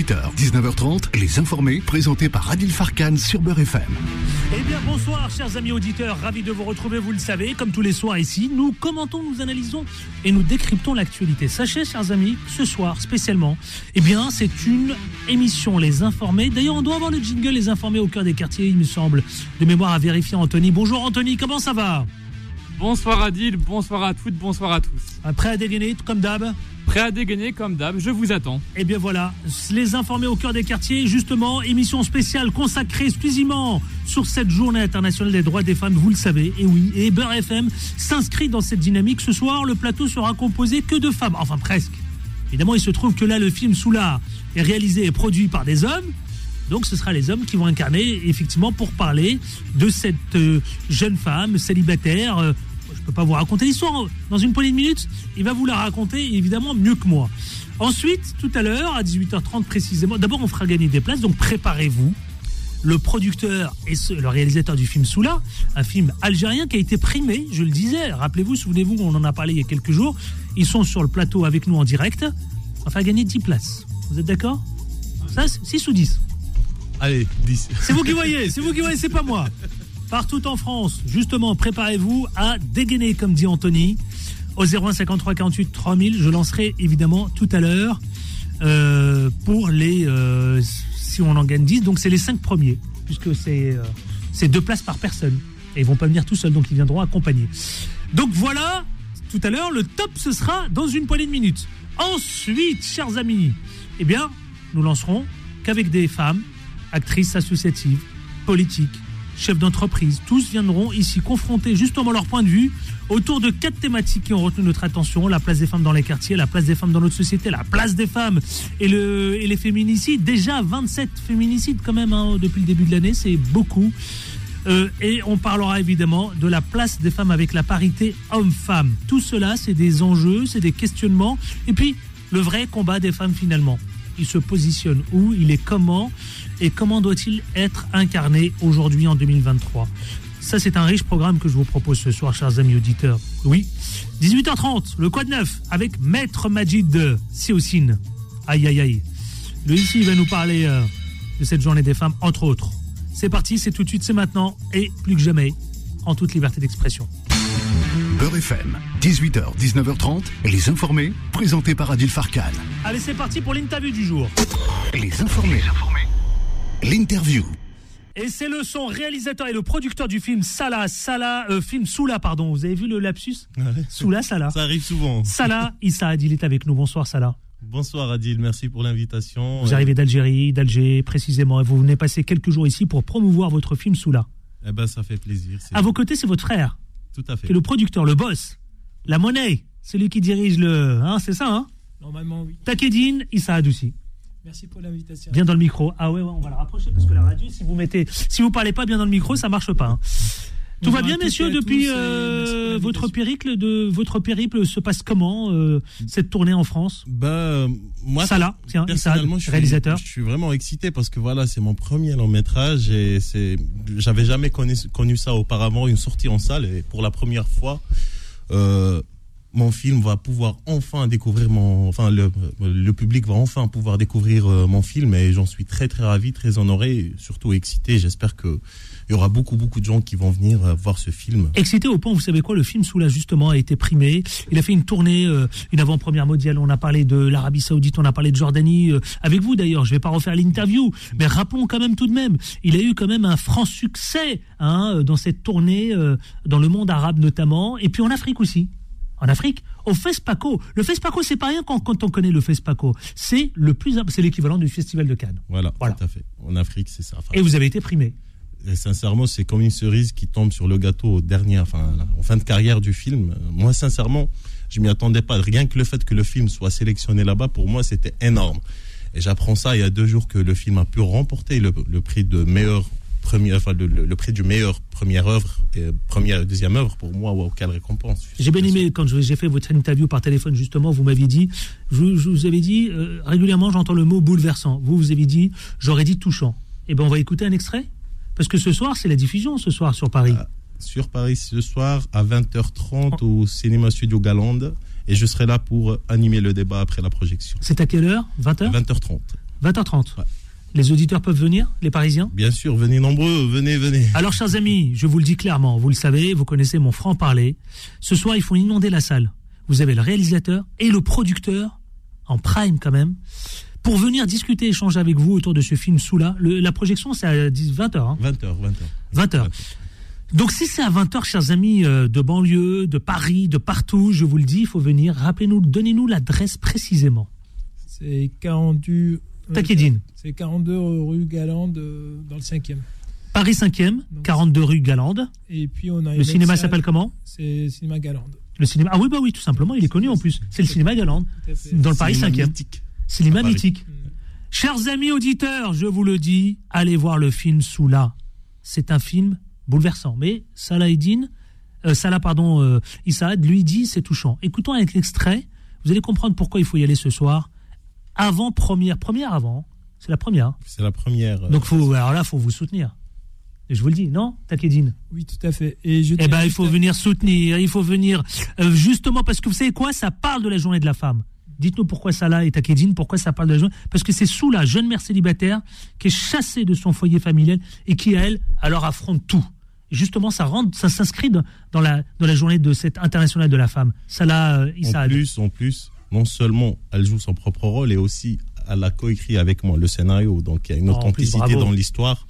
18h, 19h30, Les Informés, présentés par Adil Farkan sur Beurre FM. Eh bien, bonsoir, chers amis auditeurs. Ravi de vous retrouver, vous le savez. Comme tous les soirs ici, nous commentons, nous analysons et nous décryptons l'actualité. Sachez, chers amis, ce soir, spécialement, eh bien, c'est une émission Les Informés. D'ailleurs, on doit avoir le jingle Les Informés au cœur des quartiers, il me semble. De mémoire à vérifier, Anthony. Bonjour, Anthony, comment ça va? Bonsoir Adil, bonsoir à toutes, bonsoir à tous. Prêt à dégainer, comme d'hab Prêt à dégainer comme d'hab, je vous attends. Eh bien voilà, les informés au cœur des quartiers, justement, émission spéciale consacrée exclusivement sur cette journée internationale des droits des femmes, vous le savez, et oui, et Beurre FM s'inscrit dans cette dynamique. Ce soir, le plateau sera composé que de femmes, enfin presque. Évidemment, il se trouve que là, le film Soula est réalisé et produit par des hommes. Donc ce sera les hommes qui vont incarner effectivement pour parler de cette euh, jeune femme célibataire, euh, je ne peux pas vous raconter l'histoire dans une poignée de minutes. Il va vous la raconter évidemment mieux que moi. Ensuite, tout à l'heure, à 18h30 précisément, d'abord on fera gagner des places, donc préparez-vous. Le producteur et le réalisateur du film Soula, un film algérien qui a été primé, je le disais, rappelez-vous, souvenez-vous, on en a parlé il y a quelques jours. Ils sont sur le plateau avec nous en direct. On va faire gagner 10 places. Vous êtes d'accord? Ça, 6 ou 10 Allez, 10. C'est vous qui voyez, c'est vous qui voyez, c'est pas moi partout en France. Justement, préparez-vous à dégainer, comme dit Anthony, au 01 53 48 3000. Je lancerai évidemment tout à l'heure euh, pour les. Euh, si on en gagne 10, donc c'est les 5 premiers, puisque c'est euh, deux places par personne. Et ils vont pas venir tout seuls, donc ils viendront accompagnés. Donc voilà, tout à l'heure, le top, ce sera dans une poignée de minutes. Ensuite, chers amis, eh bien, nous lancerons qu'avec des femmes, actrices associatives, politiques, chefs d'entreprise, tous viendront ici confronter justement leur point de vue autour de quatre thématiques qui ont retenu notre attention la place des femmes dans les quartiers, la place des femmes dans notre société, la place des femmes et, le, et les féminicides. Déjà 27 féminicides quand même hein, depuis le début de l'année, c'est beaucoup. Euh, et on parlera évidemment de la place des femmes avec la parité homme-femme. Tout cela, c'est des enjeux, c'est des questionnements. Et puis, le vrai combat des femmes finalement. Il se positionne où Il est comment et comment doit-il être incarné aujourd'hui en 2023 ça, c'est un riche programme que je vous propose ce soir, chers amis auditeurs. Oui. 18h30, le Quad 9, avec Maître Majid de. Aïe, aïe, aïe. Lui ici, il va nous parler euh, de cette journée des femmes, entre autres. C'est parti, c'est tout de suite, c'est maintenant, et plus que jamais, en toute liberté d'expression. Beurre FM, 18h, 19h30, les informés, présentés par Adil Farkan. Allez, c'est parti pour l'interview du jour. Les informés. Les informés. L'interview. Et c'est le son réalisateur et le producteur du film Salah, Salah, euh, film Soula, pardon. Vous avez vu le lapsus Soula, Salah. Ça arrive souvent. Salah, Issa Adil est avec nous. Bonsoir, Salah. Bonsoir Adil, merci pour l'invitation. Vous arrivez d'Algérie, d'Alger précisément, et vous venez passer quelques jours ici pour promouvoir votre film Soula. Eh ben, ça fait plaisir. À vos côtés, c'est votre frère. Tout à fait. Qui est le producteur, le boss, la monnaie, celui qui dirige le. Hein, c'est ça, hein? Normalement, oui. Takedine, Issa Adoussi. Merci pour l'invitation. Bien dans le micro. Ah ouais, on va le rapprocher parce que la radio, si vous mettez, si vous parlez pas bien dans le micro, ça marche pas. Hein. Tout va bien, messieurs, depuis euh, votre périple de votre périple se passe comment euh, cette tournée en France? Bah moi, ça tiens, personnellement, je suis, réalisateur. Je suis vraiment excité parce que voilà, c'est mon premier long métrage et c'est, j'avais jamais connu, connu ça auparavant, une sortie en salle et pour la première fois. Euh, mon film va pouvoir enfin découvrir mon, enfin le, le public va enfin pouvoir découvrir euh, mon film et j'en suis très très ravi, très honoré, surtout excité. J'espère que il y aura beaucoup beaucoup de gens qui vont venir euh, voir ce film. Excité au point, vous savez quoi, le film sous justement a été primé. Il a fait une tournée, euh, une avant-première mondiale. On a parlé de l'Arabie Saoudite, on a parlé de Jordanie, avec vous d'ailleurs. Je vais pas refaire l'interview, mais rappelons quand même tout de même, il a eu quand même un franc succès hein, dans cette tournée, dans le monde arabe notamment, et puis en Afrique aussi en Afrique, au FESPACO. Le FESPACO, c'est pas rien quand, quand, on connaît le FESPACO. C'est le plus, c'est l'équivalent du Festival de Cannes. Voilà, tout à fait. En Afrique, c'est ça. Et vous avez été primé. Et sincèrement, c'est comme une cerise qui tombe sur le gâteau au dernier, enfin, en fin de carrière du film. Moi, sincèrement, je m'y attendais pas. Rien que le fait que le film soit sélectionné là-bas, pour moi, c'était énorme. Et j'apprends ça il y a deux jours que le film a pu remporter le, le prix de meilleur enfin, le, prix du meilleur première œuvre et première deuxième œuvre pour moi ou quelle récompense. J'ai bien aimé quand j'ai fait votre interview par téléphone justement, vous m'aviez dit, je, je, vous avais dit euh, régulièrement j'entends le mot bouleversant. Vous vous avez dit j'aurais dit touchant. Eh ben on va écouter un extrait? Parce que ce soir c'est la diffusion ce soir sur Paris. Ah, sur Paris ce soir à 20h30 au cinéma studio Galande et je serai là pour animer le débat après la projection. C'est à quelle heure? 20h 20h30. 20h30. Ouais. Les auditeurs peuvent venir, les Parisiens Bien sûr, venez nombreux, venez, venez. Alors, chers amis, je vous le dis clairement, vous le savez, vous connaissez mon franc-parler. Ce soir, il faut inonder la salle. Vous avez le réalisateur et le producteur, en prime quand même, pour venir discuter, échanger avec vous autour de ce film Soula. Le- la projection, c'est à 10 20h. Hein 20h, 20h. 20h. Donc, si c'est à 20h, chers amis euh, de banlieue, de Paris, de partout, je vous le dis, il faut venir. Rappelez-nous, donnez-nous l'adresse précisément. C'est 42. Euh, Takedine. C'est 42 rue Galande euh, dans le 5e. Paris 5e, 42 rue Galande. Et puis on a Le cinéma s'appelle comment? C'est Cinéma Galande. Le cinéma. Ah oui, bah oui, tout simplement, il est connu en plus. C'est le cinéma Galande, dans le Paris Cinéma 5e. mythique. Cinéma mythique. Mm. Chers amis auditeurs, je vous le dis, allez voir le film Soula. C'est un film bouleversant. Mais Salahedine, euh, Salah, pardon, euh, Issaad, lui dit c'est touchant. Écoutons avec l'extrait, vous allez comprendre pourquoi il faut y aller ce soir. Avant première, première avant, c'est la première. C'est la première. euh, Donc faut, alors là, faut vous soutenir. Et je vous le dis, non, Takedine Oui, tout à fait. Et je Eh ben, il faut à- venir soutenir, il faut venir euh, justement parce que vous savez quoi, ça parle de la journée de la femme. Dites-nous pourquoi ça là est à Kédine, pourquoi ça parle de la journée Parce que c'est sous la jeune mère célibataire qui est chassée de son foyer familial et qui, elle, alors affronte tout. Et justement, ça rentre, ça s'inscrit dans la, dans la journée de cette internationale de la femme. Salah euh, En Issa. plus, en plus, non seulement elle joue son propre rôle, et aussi elle a coécrit avec moi le scénario. Donc il y a une Oh, plus, authenticité dans l'histoire.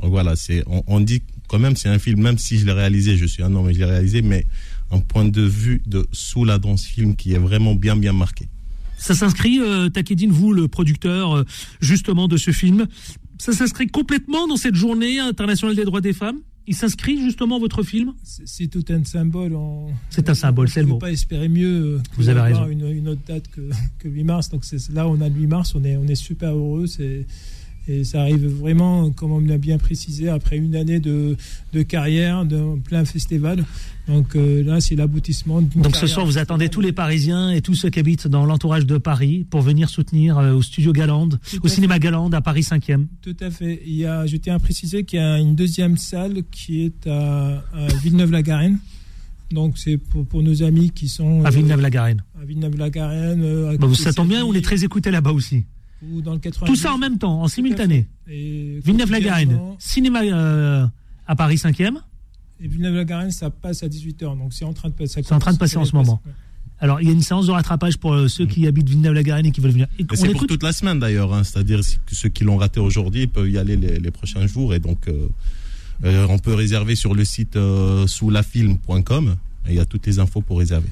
Donc voilà, c'est on, on dit quand même c'est un film, même si je l'ai réalisé, je suis un homme et je l'ai réalisé, mais un point de vue de Soula dans ce film qui est vraiment bien bien marqué. Ça s'inscrit, euh, Takedine, vous, le producteur euh, justement de ce film, ça s'inscrit complètement dans cette journée internationale des droits des femmes? Il s'inscrit justement votre film? C'est tout un symbole. C'est un symbole, c'est le On ne mot. peut pas espérer mieux. euh, Vous avez raison. Une, une autre date que, que 8 mars. Donc là, on a le 8 mars, on est, on est super heureux. C'est et ça arrive vraiment, comme on l'a bien précisé, après une année de, de carrière, de plein festival. Donc euh, là, c'est l'aboutissement. Donc ce soir, vous attendez tous les Parisiens et tous ceux qui habitent dans l'entourage de Paris pour venir soutenir euh, au studio Galande, Tout au cinéma Galande à Paris 5e. Tout à fait. Il y a, je tiens à préciser qu'il y a une deuxième salle qui est à, à Villeneuve-la-Garenne. Donc c'est pour, pour nos amis qui sont À euh, Villeneuve-la-Garenne. à Villeneuve-la-Garenne. euh, à Bah, vous, côté ça tombe bien, on est très écoutés là-bas aussi. Ou dans le 90. Tout ça en même temps, en simultané. Villeneuve-la-Garenne, cinéma euh, à Paris 5e. Et Villeneuve-la-Garenne, ça passe à 18h. Donc c'est en train de passer. C'est en train de passer en ce moment. Alors, il y a une séance de rattrapage pour euh, ceux qui habitent Villeneuve-la-Garenne et qui veulent venir. C'est pour écoute toute la semaine d'ailleurs, hein, c'est-à-dire que ceux qui l'ont raté aujourd'hui peuvent y aller les, les prochains jours et donc euh, euh, on peut réserver sur le site euh, soulafilm.com et il y a toutes les infos pour réserver.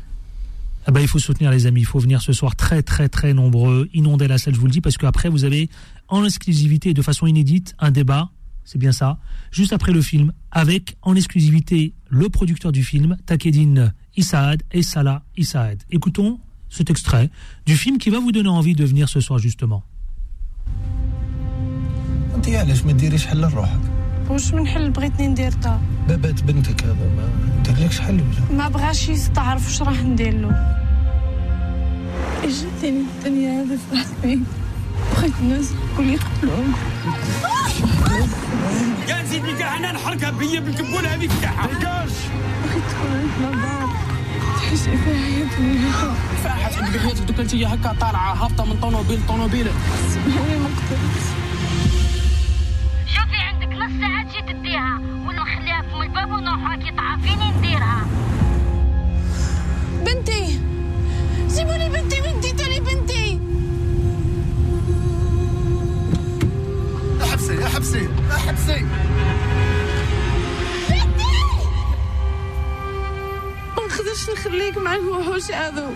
Ah bah, il faut soutenir les amis, il faut venir ce soir très très très nombreux, inonder la salle, je vous le dis, parce qu'après vous avez en exclusivité et de façon inédite un débat, c'est bien ça, juste après le film, avec en exclusivité le producteur du film, Takedine Issaad et Salah Issaad. Écoutons cet extrait du film qui va vous donner envie de venir ce soir justement. واش من حل بغيتني ندير تا بابات بنتك هذا ما ديرلكش حل ولا؟ ما بغاش يستعرف واش راه ندير له. جاتني الدنيا هذا فرحت بيه بغيت الناس الكل يقتلوهم زيدني كاع أنا نحرقها بيا بالكبول هذيك تاعها. بغيت تكون عندنا دار تحس فيها حياتي فاحت عندك حياتك دوك انت هكا طالعة هابطة من طوموبيل طوموبيل سمعني ما قتلتش شوفي عندك نص ساعة تجي تديها ولا نخليها في الباب ونروحوا كي تعرفيني نديرها. بنتي! جيبوا لي بنتي وين ديتوا لي بنتي احبسي احبسي احبسي ما نقدرش نخليك مع الوحوش هذو.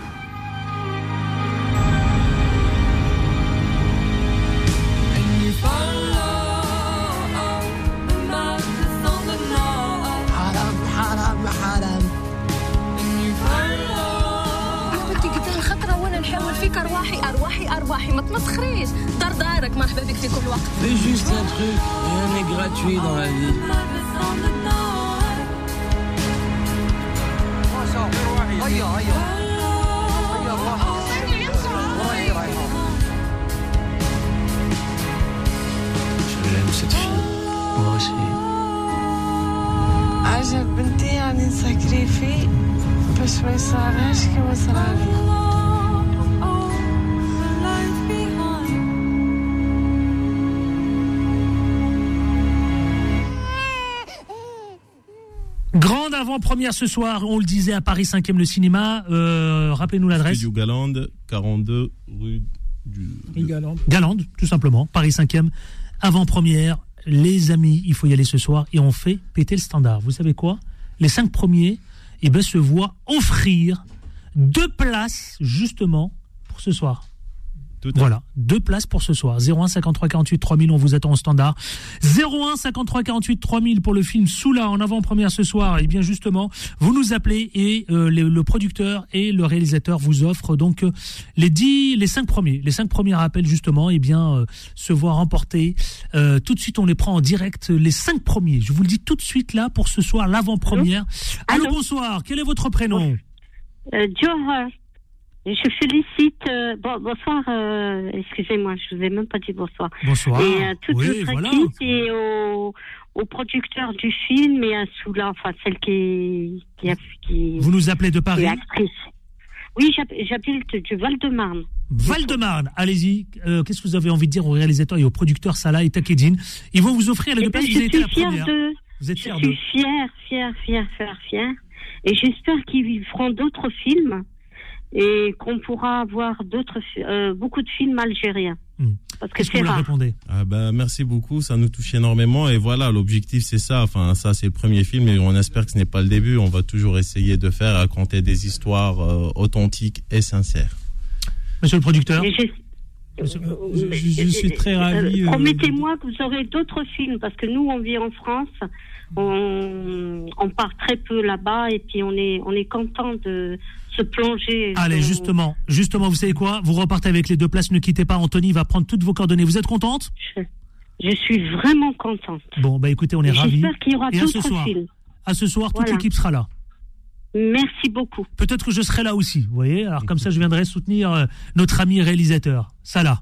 ارواحي ما تمسخريش دار دارك مرحبا بك في كل وقت juste un truc, rien n'est gratuit dans la vie. هيا هيا هيا روحي رايحة J'aime cette fille. Moi aussi. عجب بنتي يعني نسكري فيه باش ما يصرالهاش كيما صرالي avant-première ce soir, on le disait à Paris 5e le cinéma. Euh, Rappelez-nous l'adresse. Studio Galande, 42 rue du. Rue Galande. Galande, tout simplement. Paris 5e, avant-première. Les amis, il faut y aller ce soir et on fait péter le standard. Vous savez quoi? Les cinq premiers eh ben, se voient offrir deux places justement pour ce soir. Voilà, deux places pour ce soir. 01 53 48 3000, on vous attend au standard. 01 53 48 3000 pour le film Soula en avant-première ce soir. Et bien justement, vous nous appelez et euh, le, le producteur et le réalisateur vous offrent donc euh, les dix, les cinq premiers, les cinq premiers appels justement, et bien euh, se voir remporter. Euh, tout de suite, on les prend en direct, les cinq premiers. Je vous le dis tout de suite là pour ce soir, l'avant-première. Allô, bonsoir. Quel est votre prénom? Euh, Johar, je félicite. euh, bon, bonsoir, euh, excusez-moi, je vous ai même pas dit bonsoir. Bonsoir. Et euh, toute Oui, notre voilà. équipe et au, au producteur du film et à Soula, enfin celle qui, qui, a, qui, Vous nous appelez de Paris actrice. Oui, j'hab- j'habite du Val-de-Marne. Val-de-Marne, allez-y. Euh, Qu'est-ce que vous avez envie de dire au réalisateur et au producteur Salah et Takedine Ils vont vous offrir les Eh deux ben, places. je Vous suis la fière d'eux. Vous êtes Je fière d'eux. suis fière, fière, fière, fière, fière. Et j'espère qu'ils feront d'autres films et qu'on pourra avoir d'autres, euh, beaucoup de films algériens. Parce que Qu'est-ce que c'est vous leur rare. répondez? Ah ben, merci beaucoup, ça nous touche énormément et voilà, l'objectif c'est ça, enfin ça c'est le premier film et on espère que ce n'est pas le début, on va toujours essayer de faire raconter des histoires euh, authentiques et sincères. Monsieur le producteur j'ai- Je, je- je suis très ravi. Euh, euh, Promettez-moi que vous aurez d'autres films parce que nous on vit en France, on, on part très peu là-bas et puis on est on est content de se plonger. Allez, dans- justement, justement, vous savez quoi? Vous repartez avec les deux places, ne quittez pas. Anthony va prendre toutes vos coordonnées. Vous êtes contente? Je suis vraiment contente. Bon, bah écoutez, on est ravis. J'espère qu'il y aura à ce soir, à ce soir, toute Voilà. l'équipe sera là. Merci beaucoup. Peut-être que je serai là aussi, vous voyez? Alors comme ça, je viendrai soutenir euh, notre ami réalisateur, Salah.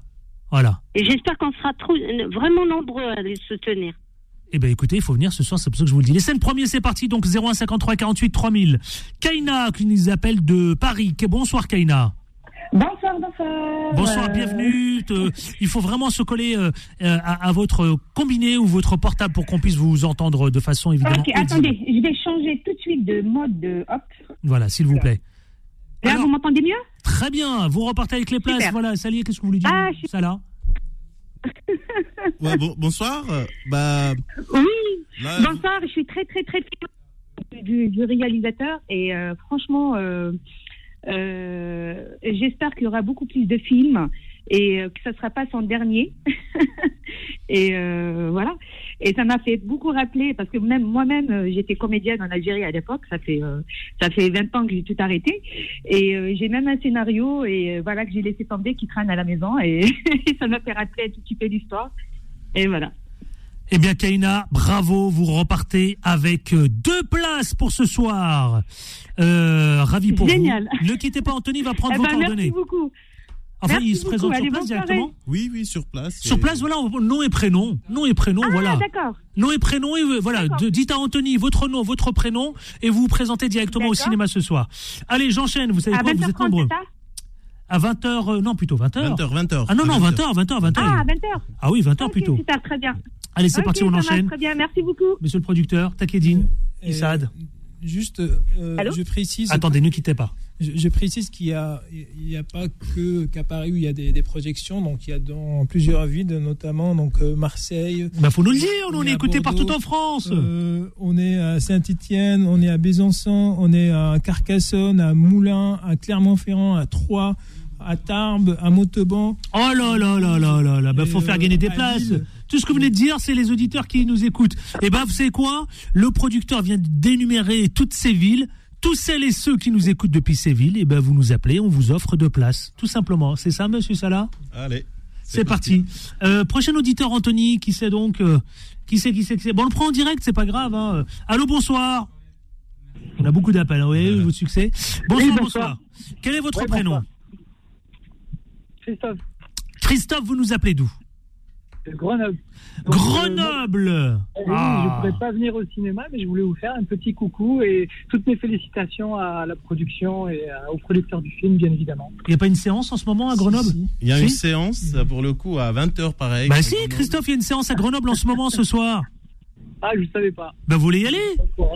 Voilà. Et j'espère qu'on sera trop, vraiment nombreux à les soutenir. Eh bien, écoutez, il faut venir ce soir, c'est pour ça que je vous le dis. Les scènes premiers, c'est parti, donc 01 53 48 3000. Kaina, qui nous appelle de Paris. Bonsoir, Kaina. Bonsoir, bonsoir. Bonsoir, bienvenue. Il faut vraiment se coller euh, euh, à, à votre combiné ou votre portable pour qu'on puisse vous entendre de façon évidemment Ok, attendez, je vais changer tout de suite de mode de hop. Voilà, s'il vous plaît. Là, vous m'entendez mieux? Très bien, vous repartez avec les places. Super. Voilà, Sally, qu'est-ce que vous voulez dire? Ah, je Salah Ouais, bon- bonsoir, bah Oui. Là, Bonsoir, je suis très très très fière du, du réalisateur et euh, franchement, euh, euh, j'espère qu'il y aura beaucoup plus de films et que ça ne sera pas son dernier. et voilà. Et ça m'a fait beaucoup rappeler parce que même moi-même, euh, j'étais comédienne en Algérie à l'époque. Ça fait euh, ça fait 20 ans que j'ai tout arrêté. Et euh, j'ai même un scénario et euh, voilà que j'ai laissé tomber qui traîne à la maison et ça m'a fait rappeler un tout petit peu l'histoire. Et voilà. Eh bien, Kaina, bravo, vous repartez avec deux places pour ce soir. Ravi pour Génial. vous. Ne quittez pas, Anthony va prendre Eh vos ben, coordonnées. Merci beaucoup. Enfin, Merci il se beaucoup. présente Allez, sur place directement. Oui, oui, sur place. Sur place, voilà, nom et prénom. Nom et prénom, Ah, voilà. d'accord. Nom et prénom, et euh, voilà. de- dites à Anthony votre nom, votre prénom, et vous vous présentez directement au cinéma ce soir. Allez, j'enchaîne, vous savez À quoi, vous êtes 20h30, nombreux. À 20h, non, plutôt 20h. 20h, 20h. Ah non, non, 20h, 20h, 20h. Ah, à 20h. Ah oui, 20h Ok, plutôt. super, très bien. Allez, c'est parti, on enchaîne. Très bien, merci beaucoup. Monsieur le producteur, Takedine, Et, Issad. Juste, euh, Allô je précise. Attendez, ne quittez pas. Je, je précise qu'il y a, il a pas que qu'à Paris où il y a des, des projections, donc il y a dans plusieurs villes, notamment donc euh, Marseille. Bah, faut nous le dire, on, est écouté partout en France. euh, on est à Saint-Étienne, on est à Besançon, on est à Carcassonne, à Moulins, à Clermont-Ferrand, à Troyes, à Tarbes, à Montauban. Oh là là là là là là, Et, faut faire euh, gagner des à places. Lille. Tout ce que vous venez de dire, c'est les auditeurs qui nous écoutent. Et ben, vous savez quoi? Le producteur vient d'énumérer toutes ces villes. Tous celles et ceux qui nous écoutent depuis ces villes, et ben vous nous appelez, on vous offre deux places. Tout simplement. C'est ça, monsieur Salah Allez. C'est parti. Euh, prochain auditeur, Anthony, qui sait donc euh, Qui sait, qui sait, qui sait Bon, on le prend en direct, c'est pas grave. Hein. Allô, bonsoir. On a beaucoup d'appels, hein, oui, votre succès. Bonsoir, Oui, bonsoir. bonsoir. Quel est votre Oui, prénom? Christophe, Christophe, vous nous appelez d'où? De Grenoble. Donc, Grenoble euh, oui, Ah. Je ne pourrais pas venir au cinéma, mais je voulais vous faire un petit coucou et toutes mes félicitations à la production et à- au producteur du film, bien évidemment. Il n'y a pas une séance en ce moment à Grenoble Il y a Si une séance, pour le coup, à 20h pareil. Bah si, Christophe, il y a une séance à Grenoble en ce moment ce soir. Ah, je ne savais pas. Ben, vous voulez y aller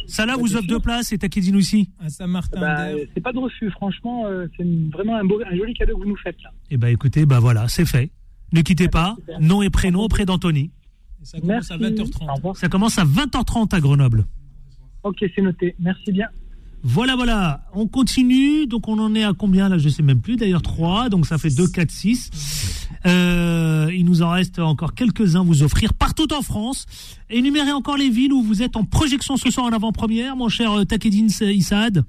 Salah vous offre deux places et Takedine aussi. À Saint-Martin. Bah, c'est pas de refus, franchement, euh, c'est vraiment un, beau, un joli cadeau que vous nous faites là. Eh ben, écoutez, ben voilà, c'est fait. Ne quittez pas. Nom et prénom auprès d'Anthony. Ça commence à 20h30. Ça commence à 20h30 à Grenoble. Ok, c'est noté. Merci bien. Voilà, voilà. On continue. Donc, on en est à combien là? Je sais même plus. D'ailleurs, 3. Donc, ça fait 2, 4, 6. Euh, il nous en reste encore quelques-uns à vous offrir partout en France. Énumérez encore les villes où vous êtes en projection ce soir en avant-première, mon cher euh, Takedine Issaad.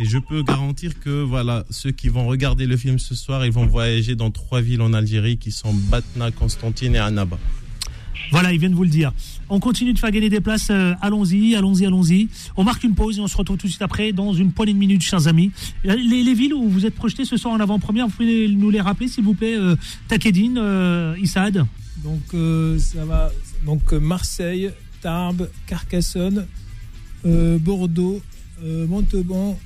Et je peux garantir que voilà, ceux qui vont regarder le film ce soir, ils vont voyager dans trois villes en Algérie qui sont Batna, Constantine et Annaba. Voilà, ils viennent vous le dire. On continue de faire gagner des places. euh, allons-y, allons-y, allons-y. On marque une pause et on se retrouve tout de suite après dans une poignée de minutes, chers amis. Les, les villes où vous êtes projetés ce soir en avant-première, vous pouvez nous les rappeler, s'il vous plaît, euh, Takedine, euh, Issaad Donc euh, ça va. Donc euh, Marseille, Tarbes, Carcassonne, euh, Bordeaux, euh, Montauban,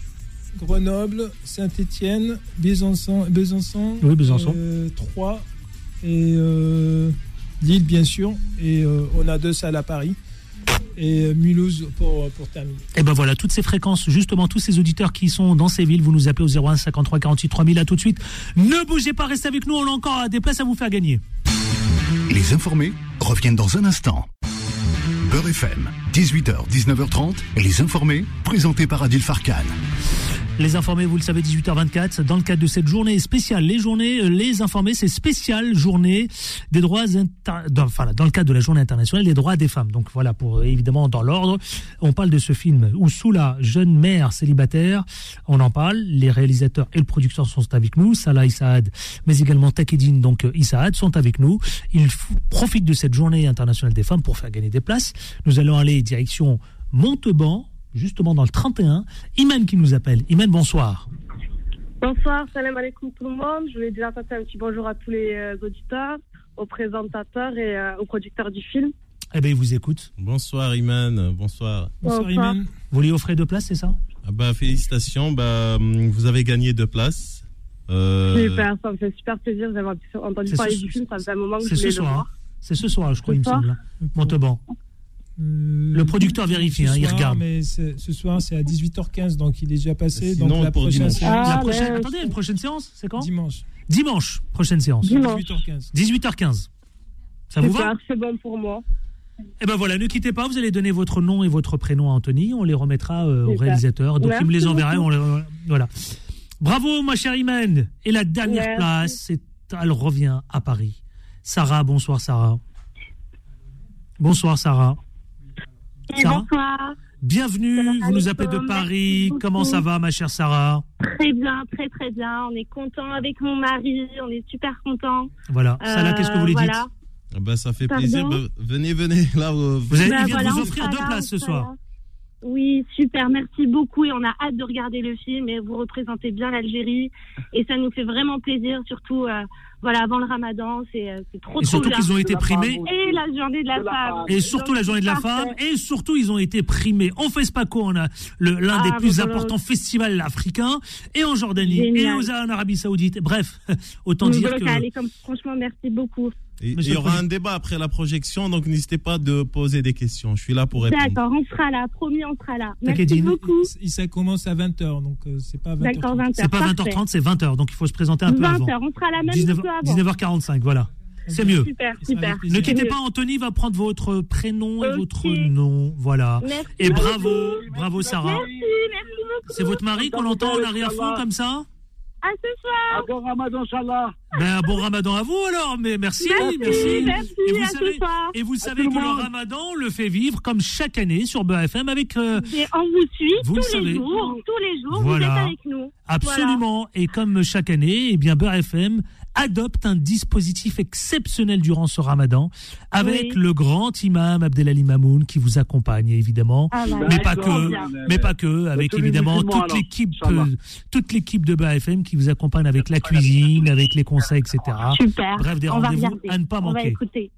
Grenoble, Saint-Étienne, Besançon, Besançon, Oui, Besançon. euh, Troyes et euh, Lille bien sûr. Et euh, on a deux salles à Paris et Mulhouse pour pour terminer. Et ben voilà, toutes ces fréquences, justement, tous ces auditeurs qui sont dans ces villes, vous nous appelez au 01 53 48 3000 à tout de suite. Ne bougez pas, restez avec nous, on a encore des places à vous faire gagner. Les informés reviennent dans un instant. Beurre FM, 18h, 19h30, les informés, présentés par Adil Farkan. Les informés, vous le savez, 18h24, dans le cadre de cette journée spéciale. Les journées, euh, les informés, c'est spéciale journée des droits, inter- enfin, dans le cadre de la journée internationale des droits des femmes. Donc voilà, pour euh, évidemment dans l'ordre, on parle de ce film où sous la jeune mère célibataire, on en parle. Les réalisateurs et le producteur sont avec nous, Salah Issaad, mais également Takedine, donc euh, Issaad, sont avec nous. Ils profitent de cette journée internationale des femmes pour faire gagner des places. Nous allons aller direction Montauban, justement dans le 31. Iman qui nous appelle. Iman, bonsoir. Bonsoir, salam alaikum tout le monde. Je voulais déjà passer un petit bonjour à tous les euh, auditeurs, aux présentateurs et euh, aux producteurs du film. Eh bien, il vous écoute. Bonsoir Iman, bonsoir. Bonsoir, Bonsoir. Iman. Vous lui offrez deux places, c'est ça? Ah bah, félicitations, bah, hum, vous avez gagné deux places. Euh, Super, ça me fait super plaisir d'avoir entendu C'est parler ce- du film. Ça faisait un moment que C'est je voulais ce le soir. voir. hein. C'est ce soir, je crois, il me semble. Montauban. Le producteur vérifie, hein, il regarde. Mais ce soir, c'est à 18h15, donc il est déjà passé. Sinon, donc la pour prochaine dimanche. séance. la Ah, prochaine, ouais, attendez, une prochaine séance, c'est quand? Dimanche. Dimanche, prochaine séance. Dimanche. 18h15. 18h15. Ça vous va? c'est bon pour moi. Eh ben voilà, ne quittez pas, vous allez donner votre nom et votre prénom à Anthony, on les remettra euh, au réalisateur, donc il me les Merci enverra, beaucoup. on les- voilà. Bravo ma chère Imen. Et la dernière Merci. place, elle revient à Paris. Sarah, bonsoir Sarah. Bonsoir Sarah. Sarah bonsoir. Bienvenue, vous nous appelez de Paris. Comment ça va ma chère Sarah Très bien, très très bien. On est content avec mon mari, on est super content. Voilà. Salah, qu'est-ce que vous lui dites voilà. ah bah, ça fait Pardon plaisir. Bah, venez, venez. Là, euh, Vous avez, Bah voilà, vous offrir deux là, places ce soir. là. Oui, super, merci beaucoup et on a hâte de regarder le film et vous représentez bien l'Algérie et ça nous fait vraiment plaisir, surtout euh, voilà avant le Ramadan, c'est euh, c'est trop Et trop surtout qu'ils ont été primés. Et la journée de la femme. Et surtout Donc, la journée de la parfait. femme, et surtout ils ont été primés. En FESPACO, on a le- l'un Ah, des plus bah, voilà. importants festivals africains, et en Jordanie, et Génial. en Arabie Saoudite. Bref, autant dire voilà, que. comme, franchement, merci beaucoup. Il y aura un débat après la projection, donc n'hésitez pas de poser des questions. Je suis là pour répondre. D'accord, on sera là, promis, on sera là. Merci beaucoup. Ça commence à 20h, donc euh, c'est pas 20h. D'accord, 20h. C'est pas 20h30, c'est 20h, donc il faut se présenter un peu 20h, avant. on sera là même 19, un peu avant. 19h45, voilà. C'est mieux. Super, super. Ne quittez pas. Anthony va prendre votre prénom et votre nom. Voilà. Merci Et beaucoup. bravo, bravo Sarah. Merci, merci beaucoup. C'est votre mari qu'on entend en arrière-fond comme ça? À ce soir. Bon Ramadan, Inch'Allah. Ben, bon ramadan à vous alors, mais merci, Merci, merci. merci, et vous à ce savez, soir. et vous savez que le ramadan, on le fait vivre comme chaque année sur BFM avec euh, Et on vous suit Vous le tous les jours, tous les jours, Voilà. vous êtes avec nous. absolument et comme chaque année, eh bien Beurre FM adopte un dispositif exceptionnel durant ce ramadan avec Oui. le grand imam Abdelali Mamoun qui vous accompagne évidemment. Ah là mais pas que, bien. mais pas que, avec évidemment toute l'équipe, euh, toute l'équipe de BFM qui vous accompagne avec la cuisine, avec les conseils, etc. Super. Bref, des on va rendez-vous à ne pas On va manquer. écouter.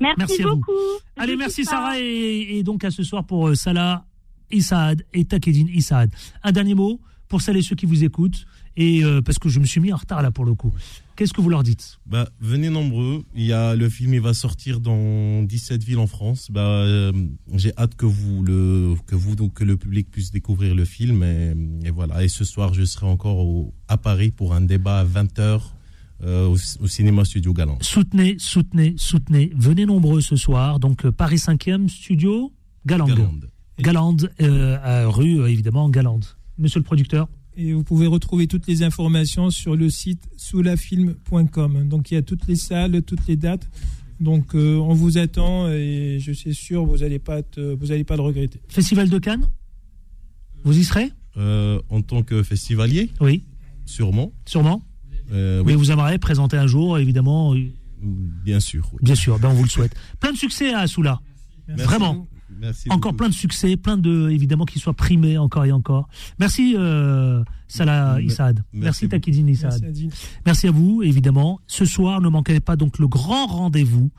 Merci, Merci à vous. beaucoup. Allez, Je merci Sarah et donc à ce soir pour euh, Salah Issaad et Takedine Issaad. Un dernier mot pour celles et ceux qui vous écoutent Et euh, parce que je me suis mis en retard là pour le coup. Qu'est-ce que vous leur dites? Bah, venez nombreux. Il y a le film, il va sortir dans 17 villes en France. Bah, euh, j'ai hâte que vous le que vous donc que le public puisse découvrir le film et, et voilà. Et ce soir, je serai encore au- à Paris pour un débat à 20 h au, au cinéma Studio Galant. Soutenez, soutenez, soutenez. Venez nombreux ce soir. Donc euh, Paris 5e, studio Galande. Galande. Galande, euh, à rue euh, évidemment Galande. Monsieur le producteur Et vous pouvez retrouver toutes les informations sur le site soulafilm.com. Donc il y a toutes les salles, toutes les dates. Donc euh, on vous attend et je suis sûr vous n'allez pas te- vous allez pas le regretter. Festival de Cannes Vous y serez Euh, en tant que festivalier Oui. Sûrement. Sûrement. Euh, Mais oui, vous aimeriez présenter un jour, évidemment. bien sûr. oui. Bien sûr, ben on vous le souhaite. Plein de succès à Soula. Merci. Vraiment. Merci Encore beaucoup. plein de succès, plein de, évidemment, qu'ils soient primés encore et encore. Merci, euh, Salah Issaad. Merci, merci Takidine Issaad. Merci, à vous, évidemment. Ce soir, ne manquez pas donc le grand rendez-vous,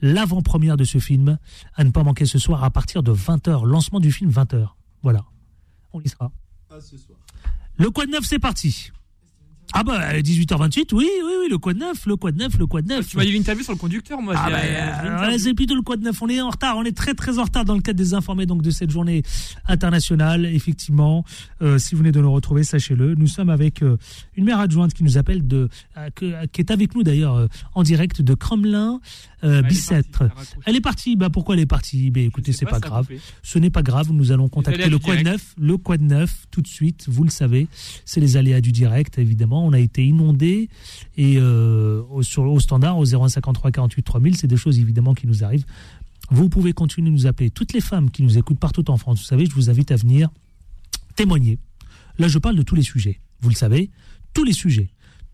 l'avant-première de ce film, à ne pas manquer ce soir à partir de 20h. Lancement du film 20h. Voilà. On y sera. Le Quad 9, c'est parti. Ah bah 18h28, oui, oui, oui, le Quad 9, le Quad 9, le Quad 9. Tu m'as dit l'interview sur le conducteur, moi. Ah j'ai- bah, euh, ouais, c'est plutôt le Quad 9. On est en retard, on est très très en retard dans le cadre des informés donc de cette journée internationale. Effectivement, euh, si vous venez de nous retrouver, sachez-le, nous sommes avec euh, une mère adjointe qui nous appelle de, euh, que- qui est avec nous d'ailleurs euh, en direct de Kremlin euh, Elle est Bicêtre. partie, elle est partie. Bah pourquoi elle est partie? Ben écoutez, c'est pas, pas grave. Ce n'est pas grave. Nous allons contacter le Quad direct. 9, le Quad 9 tout de suite. Vous le savez, c'est les aléas du direct. Évidemment, on a été inondé et euh, au, au standard au 0153 48 3000, c'est des choses évidemment qui nous arrivent. Vous pouvez continuer de nous appeler. Toutes les femmes qui nous écoutent partout en France, vous savez, je vous invite à venir témoigner. Là, je parle de tous les sujets. Vous le savez, tous les sujets.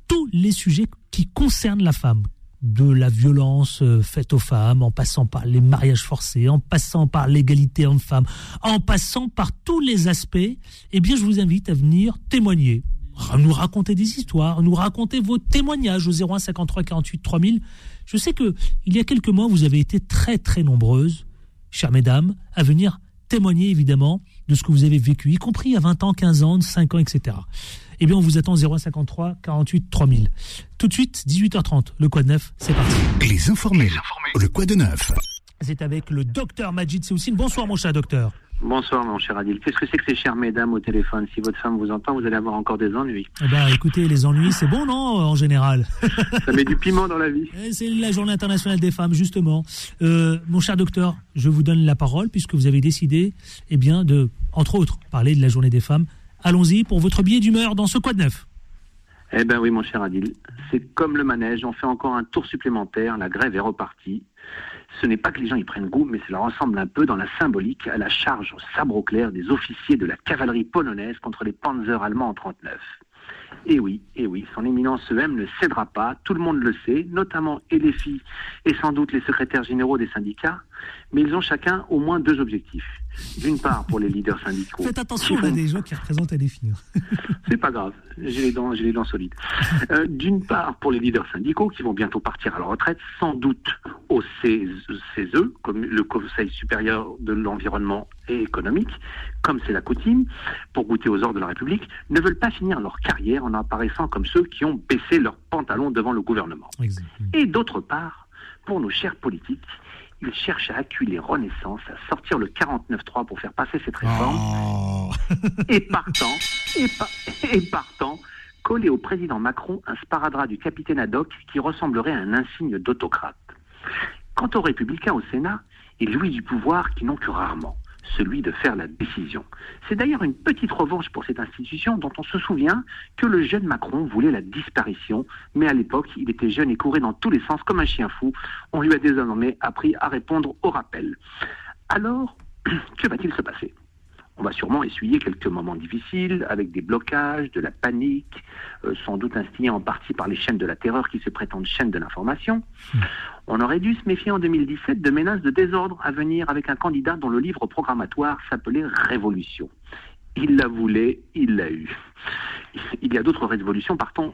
Tous les sujets qui concernent la femme. De la violence euh, faite aux femmes, en passant par les mariages forcés, en passant par l'égalité homme-femme, en passant par tous les aspects, eh bien, je vous invite à venir témoigner. Nous raconter des histoires, nous raconter vos témoignages au 01 53 48 3000. Je sais que il y a quelques mois, vous avez été très très nombreuses, chères mesdames, à venir témoigner évidemment de ce que vous avez vécu, y compris à 20 ans, 15 ans, 5 ans, etc. Eh bien, on vous attend 0153 48 3000. Tout de suite, 18h30, le Quad 9, c'est parti. Les informés. Le Quad de Neuf. C'est avec le docteur Majid Seoussine. Bonsoir, mon cher docteur. Bonsoir mon cher Adil. Qu'est-ce que c'est que ces chères mesdames au téléphone? Si votre femme vous entend, vous allez avoir encore des ennuis. Eh ben, écoutez, les ennuis, c'est bon, non, en général? Ça met du piment dans la vie. Eh, C'est la journée internationale des femmes, justement. Euh, mon cher docteur, je vous donne la parole puisque vous avez décidé, eh bien, de, entre autres, parler de la journée des femmes. Allons-y pour votre billet d'humeur dans ce Quad 9. Eh ben oui mon cher Adil. C'est comme le manège, on fait encore un tour supplémentaire, la grève est repartie. Ce n'est pas que les gens y prennent goût, mais cela ressemble un peu dans la symbolique à la charge au sabre au clair des officiers de la cavalerie polonaise contre les panzers allemands en 39. Et oui, et oui, son éminence EM ne cédera pas, tout le monde le sait, notamment filles et sans doute les secrétaires généraux des syndicats, mais ils ont chacun au moins deux objectifs. D'une part, pour les leaders syndicaux. Faites attention, on a des gens qui représentent les filles. C'est pas grave, j'ai les dents, j'ai les dents solides. Euh, D'une part, pour les leaders syndicaux qui vont bientôt partir à la retraite, sans doute au CESE, comme le Conseil supérieur de l'environnement et économique, comme c'est la coutume, pour goûter aux ordres de la République, ne veulent pas finir leur carrière en apparaissant comme ceux qui ont baissé leurs pantalons devant le gouvernement. Et d'autre part, pour nos chers politiques, ils cherchent à acculer Renaissance, à sortir le 49-3 pour faire passer cette réforme. Et partant, et, pa- et partant, coller au président Macron un sparadrap du capitaine Haddock qui ressemblerait à un insigne d'autocrate. Quant aux républicains au Sénat, ils jouissent du pouvoir qui n'ont que rarement, celui de faire la décision. C'est d'ailleurs une petite revanche pour cette institution dont on se souvient que le jeune Macron voulait la disparition, mais à l'époque, il était jeune et courait dans tous les sens comme un chien fou. On lui a désormais appris à répondre au rappel. Alors, que va-t-il se passer? On va sûrement essuyer quelques moments difficiles avec des blocages, de la panique, euh, sans doute instillés en partie par les chaînes de la terreur qui se prétendent chaînes de l'information. On aurait dû se méfier en 2017 de menaces de désordre à venir avec un candidat dont le livre programmatoire s'appelait Révolution. Il la voulait, il l'a eu. Il y a d'autres révolutions, partons,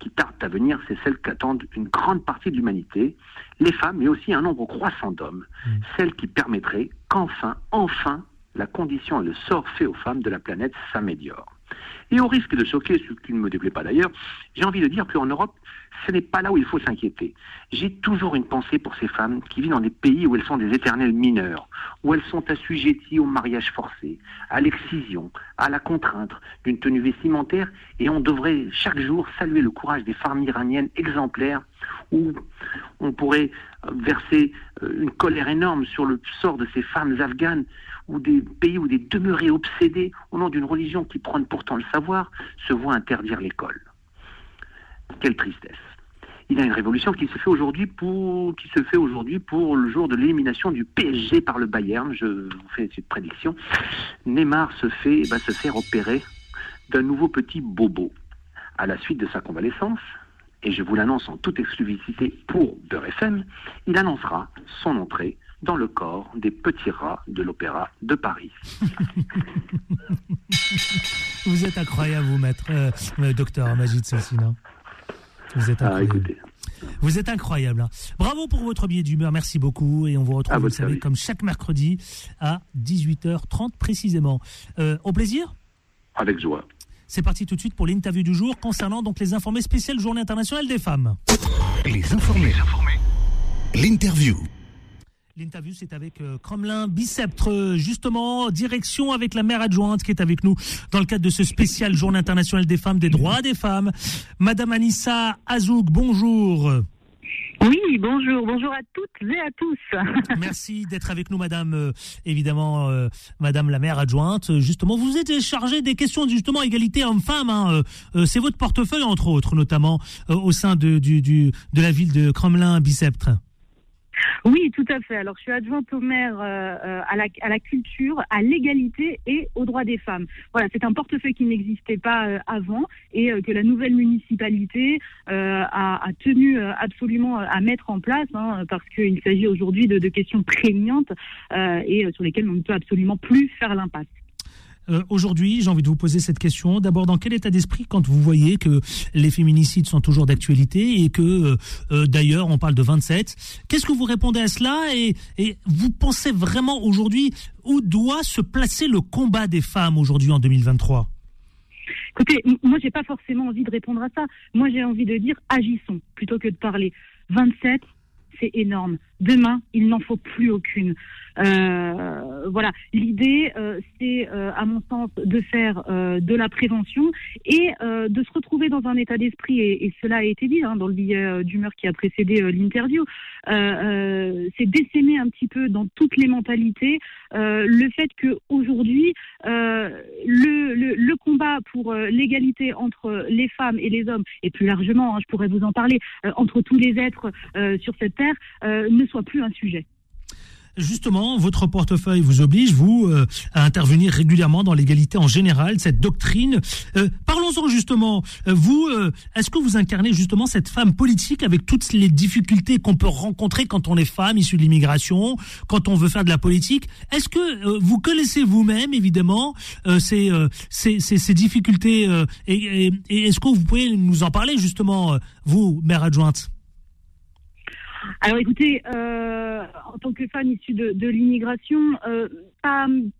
qui tardent à venir, c'est celles qu'attendent une grande partie de l'humanité, les femmes, mais aussi un nombre croissant d'hommes, celles qui permettraient qu'enfin, enfin, la condition et le sort fait aux femmes de la planète s'améliorent. Et au risque de choquer, ce qui ne me déplaît pas d'ailleurs, j'ai envie de dire qu'en Europe, ce n'est pas là où il faut s'inquiéter. J'ai toujours une pensée pour ces femmes qui vivent dans des pays où elles sont des éternelles mineures, où elles sont assujetties au mariage forcé, à l'excision, à la contrainte d'une tenue vestimentaire, et on devrait chaque jour saluer le courage des femmes iraniennes exemplaires, où on pourrait verser euh, une colère énorme sur le sort de ces femmes afghanes, ou des pays où des demeurés obsédés au nom d'une religion qui prône pourtant le savoir se voient interdire l'école. Quelle tristesse. Il y a une révolution qui se fait aujourd'hui pour qui se fait aujourd'hui pour le jour de l'élimination du PSG par le Bayern. Je vous fais cette prédiction. Neymar se fait va se faire opérer d'un nouveau petit bobo à la suite de sa convalescence. Et je vous l'annonce en toute exclusivité pour Beurre FM, il annoncera son entrée dans le corps des petits rats de l'Opéra de Paris. Vous êtes incroyable, vous, maître, euh, euh, docteur Magid Sassina. Vous êtes Ah, incroyable. Vous êtes incroyable. hein. Bravo pour votre billet d'humeur, merci beaucoup. Et on vous retrouve, vous savez, comme chaque mercredi à 18h30 précisément. Euh, au plaisir? Avec joie. C'est parti tout de suite pour l'interview du jour concernant donc les informés spéciales Journée internationale des femmes. Les informés. L'interview. L'interview, c'est avec euh, Cromlin Biceptre, euh, justement, direction avec la maire adjointe qui est avec nous dans le cadre de ce spécial Journée internationale des femmes, des droits des femmes. Madame Anissa Azouk, bonjour. Oui, bonjour, bonjour à toutes et à tous. Merci d'être avec nous, Madame, euh, évidemment, euh, Madame la maire adjointe. Euh, Justement, vous êtes chargée des questions justement égalité homme-femme. hein. Euh, euh, c'est votre portefeuille, entre autres, notamment euh, au sein de, du, du- de la ville de Cromlin-Biceptre. Oui, tout à fait. Alors, je suis adjointe au maire euh, euh, à, la, culture, à l'égalité et aux droits des femmes. Voilà, c'est un portefeuille qui n'existait pas euh, avant et que la nouvelle municipalité a, tenu absolument à mettre en place, hein, parce qu'il s'agit aujourd'hui de, de questions prégnantes et sur lesquelles on ne peut absolument plus faire l'impasse. Euh, Aujourd'hui, j'ai envie de vous poser cette question. D'abord, dans quel état d'esprit quand vous voyez que les féminicides sont toujours d'actualité et que, euh, euh, d'ailleurs, on parle de 27 Qu'est-ce que vous répondez à cela et, vous pensez vraiment aujourd'hui où doit se placer le combat des femmes aujourd'hui en 2023 Écoutez, moi, j'ai pas forcément envie de répondre à ça. Moi, j'ai envie de dire agissons plutôt que de parler. 27, c'est énorme. Demain, il n'en faut plus aucune. Euh, voilà, l'idée, euh, c'est, euh, à mon sens, de faire de la prévention et de se retrouver dans un état d'esprit, et, cela a été dit hein, dans le billet d'humeur qui a précédé l'interview, c'est d'essaimer un petit peu dans toutes les mentalités le fait que aujourd'hui le, combat pour l'égalité entre les femmes et les hommes, et plus largement, hein, je pourrais vous en parler, entre tous les êtres sur cette terre, euh, soit plus un sujet. Justement, votre portefeuille vous oblige, vous, euh, à intervenir régulièrement dans l'égalité en général, cette doctrine. Euh, Parlons-en justement. Euh, vous, est-ce que vous incarnez justement cette femme politique avec toutes les difficultés qu'on peut rencontrer quand on est femme issue de l'immigration, quand on veut faire de la politique? Est-ce que vous connaissez vous-même, évidemment, ces, ces, ces, difficultés et, et- est-ce que vous pouvez nous en parler justement, vous, maire adjointe? Alors écoutez, euh, en tant que femme issue de, l'immigration, euh,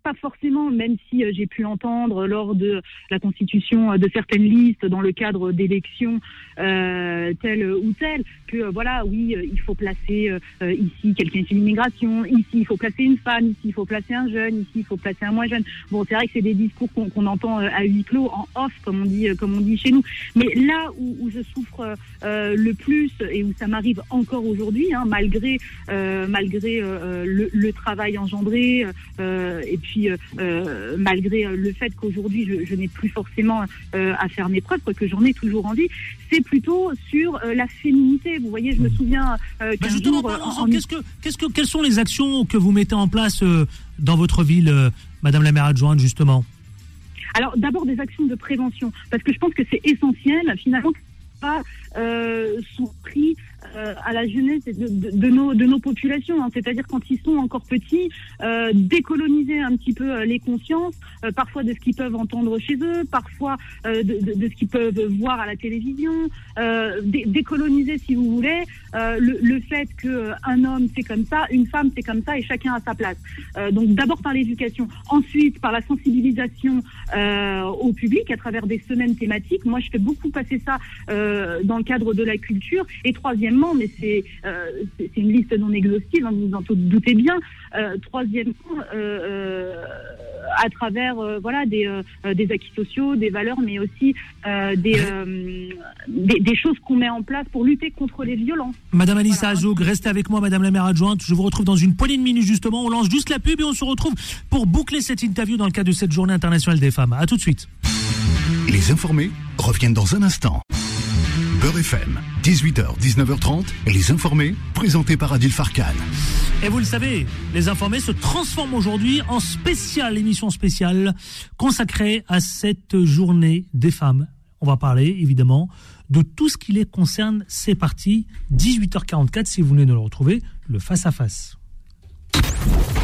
pas, forcément, même si euh, j'ai pu entendre lors de la constitution de certaines listes dans le cadre d'élections euh, telles ou telles, que voilà, oui, il faut placer ici quelqu'un issu l'immigration, ici il faut placer une femme, ici il faut placer un jeune, ici il faut placer un moins jeune. Bon, c'est vrai que c'est des discours qu'on entend à huis clos, en off, comme on dit, comme on dit chez nous. Mais là où, je souffre le plus et où ça m'arrive encore aujourd'hui, hein, malgré euh, malgré euh, le, le travail engendré euh, et puis euh, euh, malgré euh, le fait qu'aujourd'hui je, je n'ai plus forcément euh, à faire mes preuves, que j'en ai toujours envie, c'est plutôt sur euh, la féminité. Vous voyez, je me souviens euh, Bah justement, euh, en- Qu'est-ce que, qu'est-ce que, quelles sont les actions que vous mettez en place euh, dans votre ville, euh, Madame la maire adjointe, justement? Alors d'abord des actions de prévention, parce que je pense que c'est essentiel finalement pas euh, sont pris euh, à la jeunesse de, nos, de nos populations. hein. C'est-à-dire quand ils sont encore petits, euh, décoloniser un petit peu euh, les consciences, parfois de ce qu'ils peuvent entendre chez eux, parfois de, ce qu'ils peuvent voir à la télévision, dé- décoloniser si vous voulez le, le fait que euh, un homme c'est comme ça, une femme c'est comme ça et chacun a sa place. Donc d'abord par l'éducation, ensuite par la sensibilisation au public à travers des semaines thématiques. Moi je fais beaucoup passer ça dans le cadre de la culture. Et troisièmement, mais c'est euh, c'est une liste non exhaustive, hein, vous vous en doutez bien. Euh, troisièmement, euh, euh, à travers euh, voilà des, euh, des acquis sociaux, des valeurs, mais aussi euh, des, euh, des, des choses qu'on met en place pour lutter contre les violences. Madame Anissa Azoug, restez avec moi, Madame la maire adjointe. Je vous retrouve dans une poignée de minutes justement. On lance juste la pub et on se retrouve pour boucler cette interview dans le cadre de cette journée internationale des femmes. À tout de suite. Les informés reviennent dans un instant. Beurre FM, 18h, 19h30, les informés, présentés par Adil Farkan. Et vous le savez, les informés se transforment aujourd'hui en spéciale, émission spéciale consacrée à cette journée des femmes. On va parler évidemment de tout ce qui les concerne. C'est parti, 18h44 si vous venez de le retrouver, le face-à-face.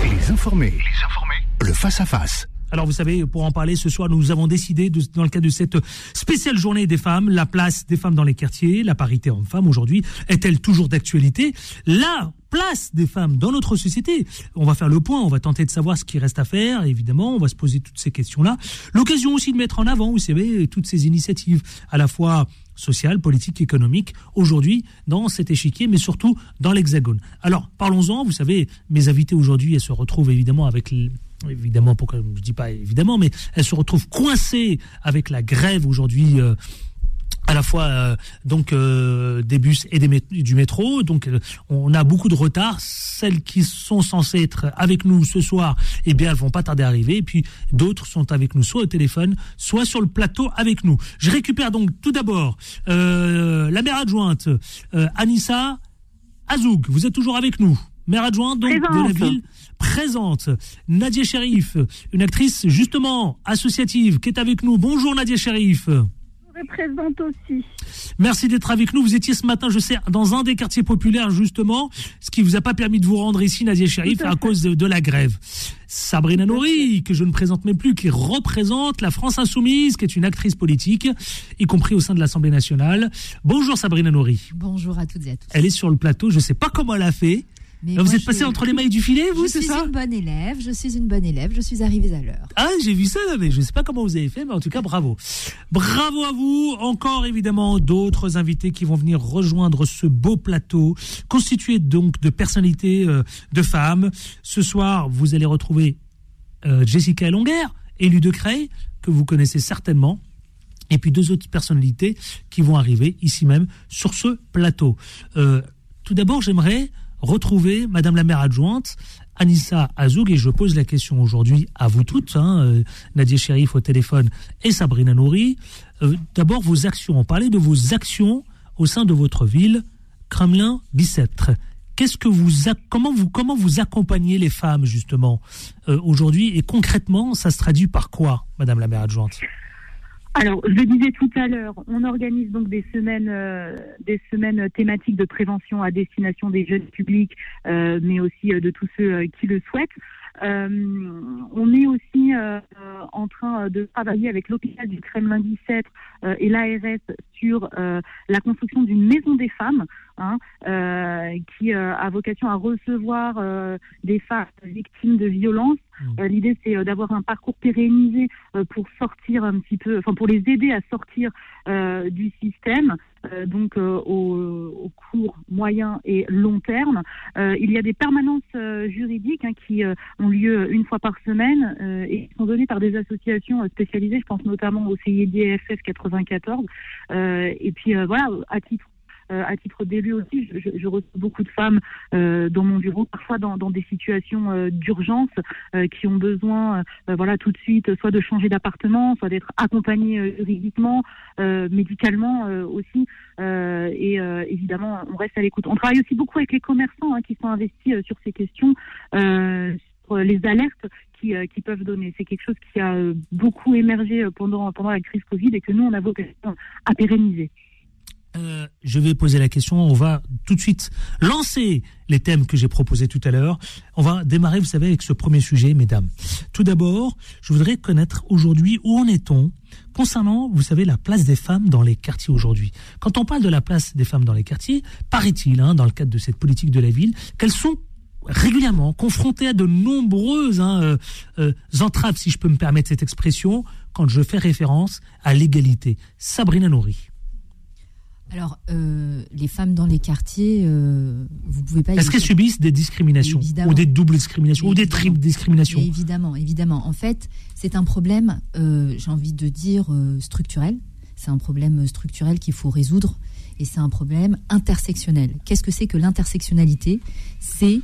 Les informés, les informés, le face-à-face. Alors vous savez, pour en parler ce soir, nous avons décidé, de- dans le cadre de cette spéciale journée des femmes, la place des femmes dans les quartiers, la parité homme-femme aujourd'hui, est-elle toujours d'actualité? La place des femmes dans notre société. On va faire le point, on va tenter de savoir ce qui reste à faire, évidemment, on va se poser toutes ces questions-là. L'occasion aussi de mettre en avant, vous savez, toutes ces initiatives à la fois sociales, politiques, économiques, aujourd'hui dans cet échiquier, mais surtout dans l'Hexagone. Alors, parlons-en, vous savez, mes invités aujourd'hui, elles se retrouvent évidemment avec... Évidemment, pourquoi je dis pas évidemment, mais elles se retrouvent coincées avec la grève aujourd'hui euh, à la fois euh, donc euh, des bus et des mét- du métro. Donc euh, on a beaucoup de retard. Celles qui sont censées être avec nous ce soir, eh bien elles vont pas tarder à arriver. Et puis d'autres sont avec nous soit au téléphone, soit sur le plateau avec nous. Je récupère donc tout d'abord euh, la maire adjointe euh, Anissa Azoug. Vous êtes toujours avec nous, maire adjointe donc de la ville présente. Nadia Sherif, une actrice justement associative qui est avec nous. Bonjour Nadia Sherif. Je représente aussi. Merci d'être avec nous. Vous étiez ce matin, je sais, dans un des quartiers populaires, justement, ce qui vous a pas permis de vous rendre ici, Nadia Sherif, à cause de, de la grève. Sabrina Nouri, que je ne présente même plus, qui représente la France Insoumise, qui est une actrice politique, y compris au sein de l'Assemblée nationale. Bonjour Sabrina Nouri. Bonjour à toutes et à tous. Elle est sur le plateau. Je sais pas comment elle a fait. Mais vous êtes je- passé entre les mailles du filet, vous, Je c'est suis ça une bonne élève, je suis une bonne élève, je suis arrivée à l'heure. Ah, j'ai vu ça, mais je ne sais pas comment vous avez fait, mais en tout cas, bravo. Bravo à vous. Encore, évidemment, d'autres invités qui vont venir rejoindre ce beau plateau, constitué donc de personnalités euh, de femmes. Ce soir, vous allez retrouver euh, Jessica Longuer, élue de Creil, que vous connaissez certainement. Et puis deux autres personnalités qui vont arriver ici même sur ce plateau. Euh, tout d'abord, j'aimerais retrouver Madame la maire adjointe, Anissa Azoug, et je pose la question aujourd'hui à vous toutes, hein, euh, Nadia Sherif au téléphone et Sabrina Nouri. Euh, D'abord, vos actions. On parlait de vos actions au sein de votre ville, Kremlin-Bicêtre. Qu'est-ce que vous, comment vous, comment vous accompagnez les femmes justement euh, aujourd'hui? Et concrètement, ça se traduit par quoi, Madame la maire adjointe? Alors, je le disais tout à l'heure, on organise donc des semaines, euh, des semaines thématiques de prévention à destination des jeunes publics, euh, mais aussi euh, de tous ceux euh, qui le souhaitent. Euh, on est aussi euh, en train de travailler avec l'hôpital du Kremlin-Bicêtre euh, et l'ARS sur la construction d'une maison des femmes hein, euh, qui euh, a vocation à recevoir euh, des femmes victimes de violences. Euh, L'idée, c'est d'avoir un parcours pérennisé pour sortir un petit peu, enfin pour les aider à sortir du système, donc au, au court, moyen et long terme. Il y a des permanences juridiques hein, qui ont lieu une fois par semaine et qui sont données par des associations spécialisées. Je pense notamment au CIDFF 94. Euh, et puis voilà, à titre euh, à titre d'élu aussi, je, reçois beaucoup de femmes euh, dans mon bureau, parfois dans, des situations euh, d'urgence, qui ont besoin, euh, voilà, tout de suite, soit de changer d'appartement, soit d'être accompagnées juridiquement, médicalement aussi. Et évidemment, on reste à l'écoute. On travaille aussi beaucoup avec les commerçants hein, qui sont investis sur ces questions. Sur les alertes qui, peuvent donner. C'est quelque chose qui a beaucoup émergé pendant, pendant la crise Covid et que nous, on a vocation à pérenniser. Euh, je vais poser la question. On va tout de suite lancer les thèmes que j'ai proposés tout à l'heure. On va démarrer, vous savez, avec ce premier sujet, mesdames. Tout d'abord, je voudrais connaître aujourd'hui où en est-on concernant, vous savez, la place des femmes dans les quartiers aujourd'hui. Quand on parle de la place des femmes dans les quartiers, paraît-il, hein, dans le cadre de cette politique de la ville, qu'elles sont régulièrement confrontées à de nombreuses hein, euh, euh, entraves, si je peux me permettre cette expression, quand je fais référence à l'égalité. Sabrina Nouri. Alors, euh, les femmes dans les quartiers, euh, vous pouvez pas. Est-ce qu'elles subissent des discriminations Évidemment. ou des doubles discriminations ou des triples discriminations Évidemment, évidemment. En fait, c'est un problème, euh, j'ai envie de dire, euh, structurel. C'est un problème structurel qu'il faut résoudre et c'est un problème intersectionnel. Qu'est-ce que c'est que l'intersectionnalité? C'est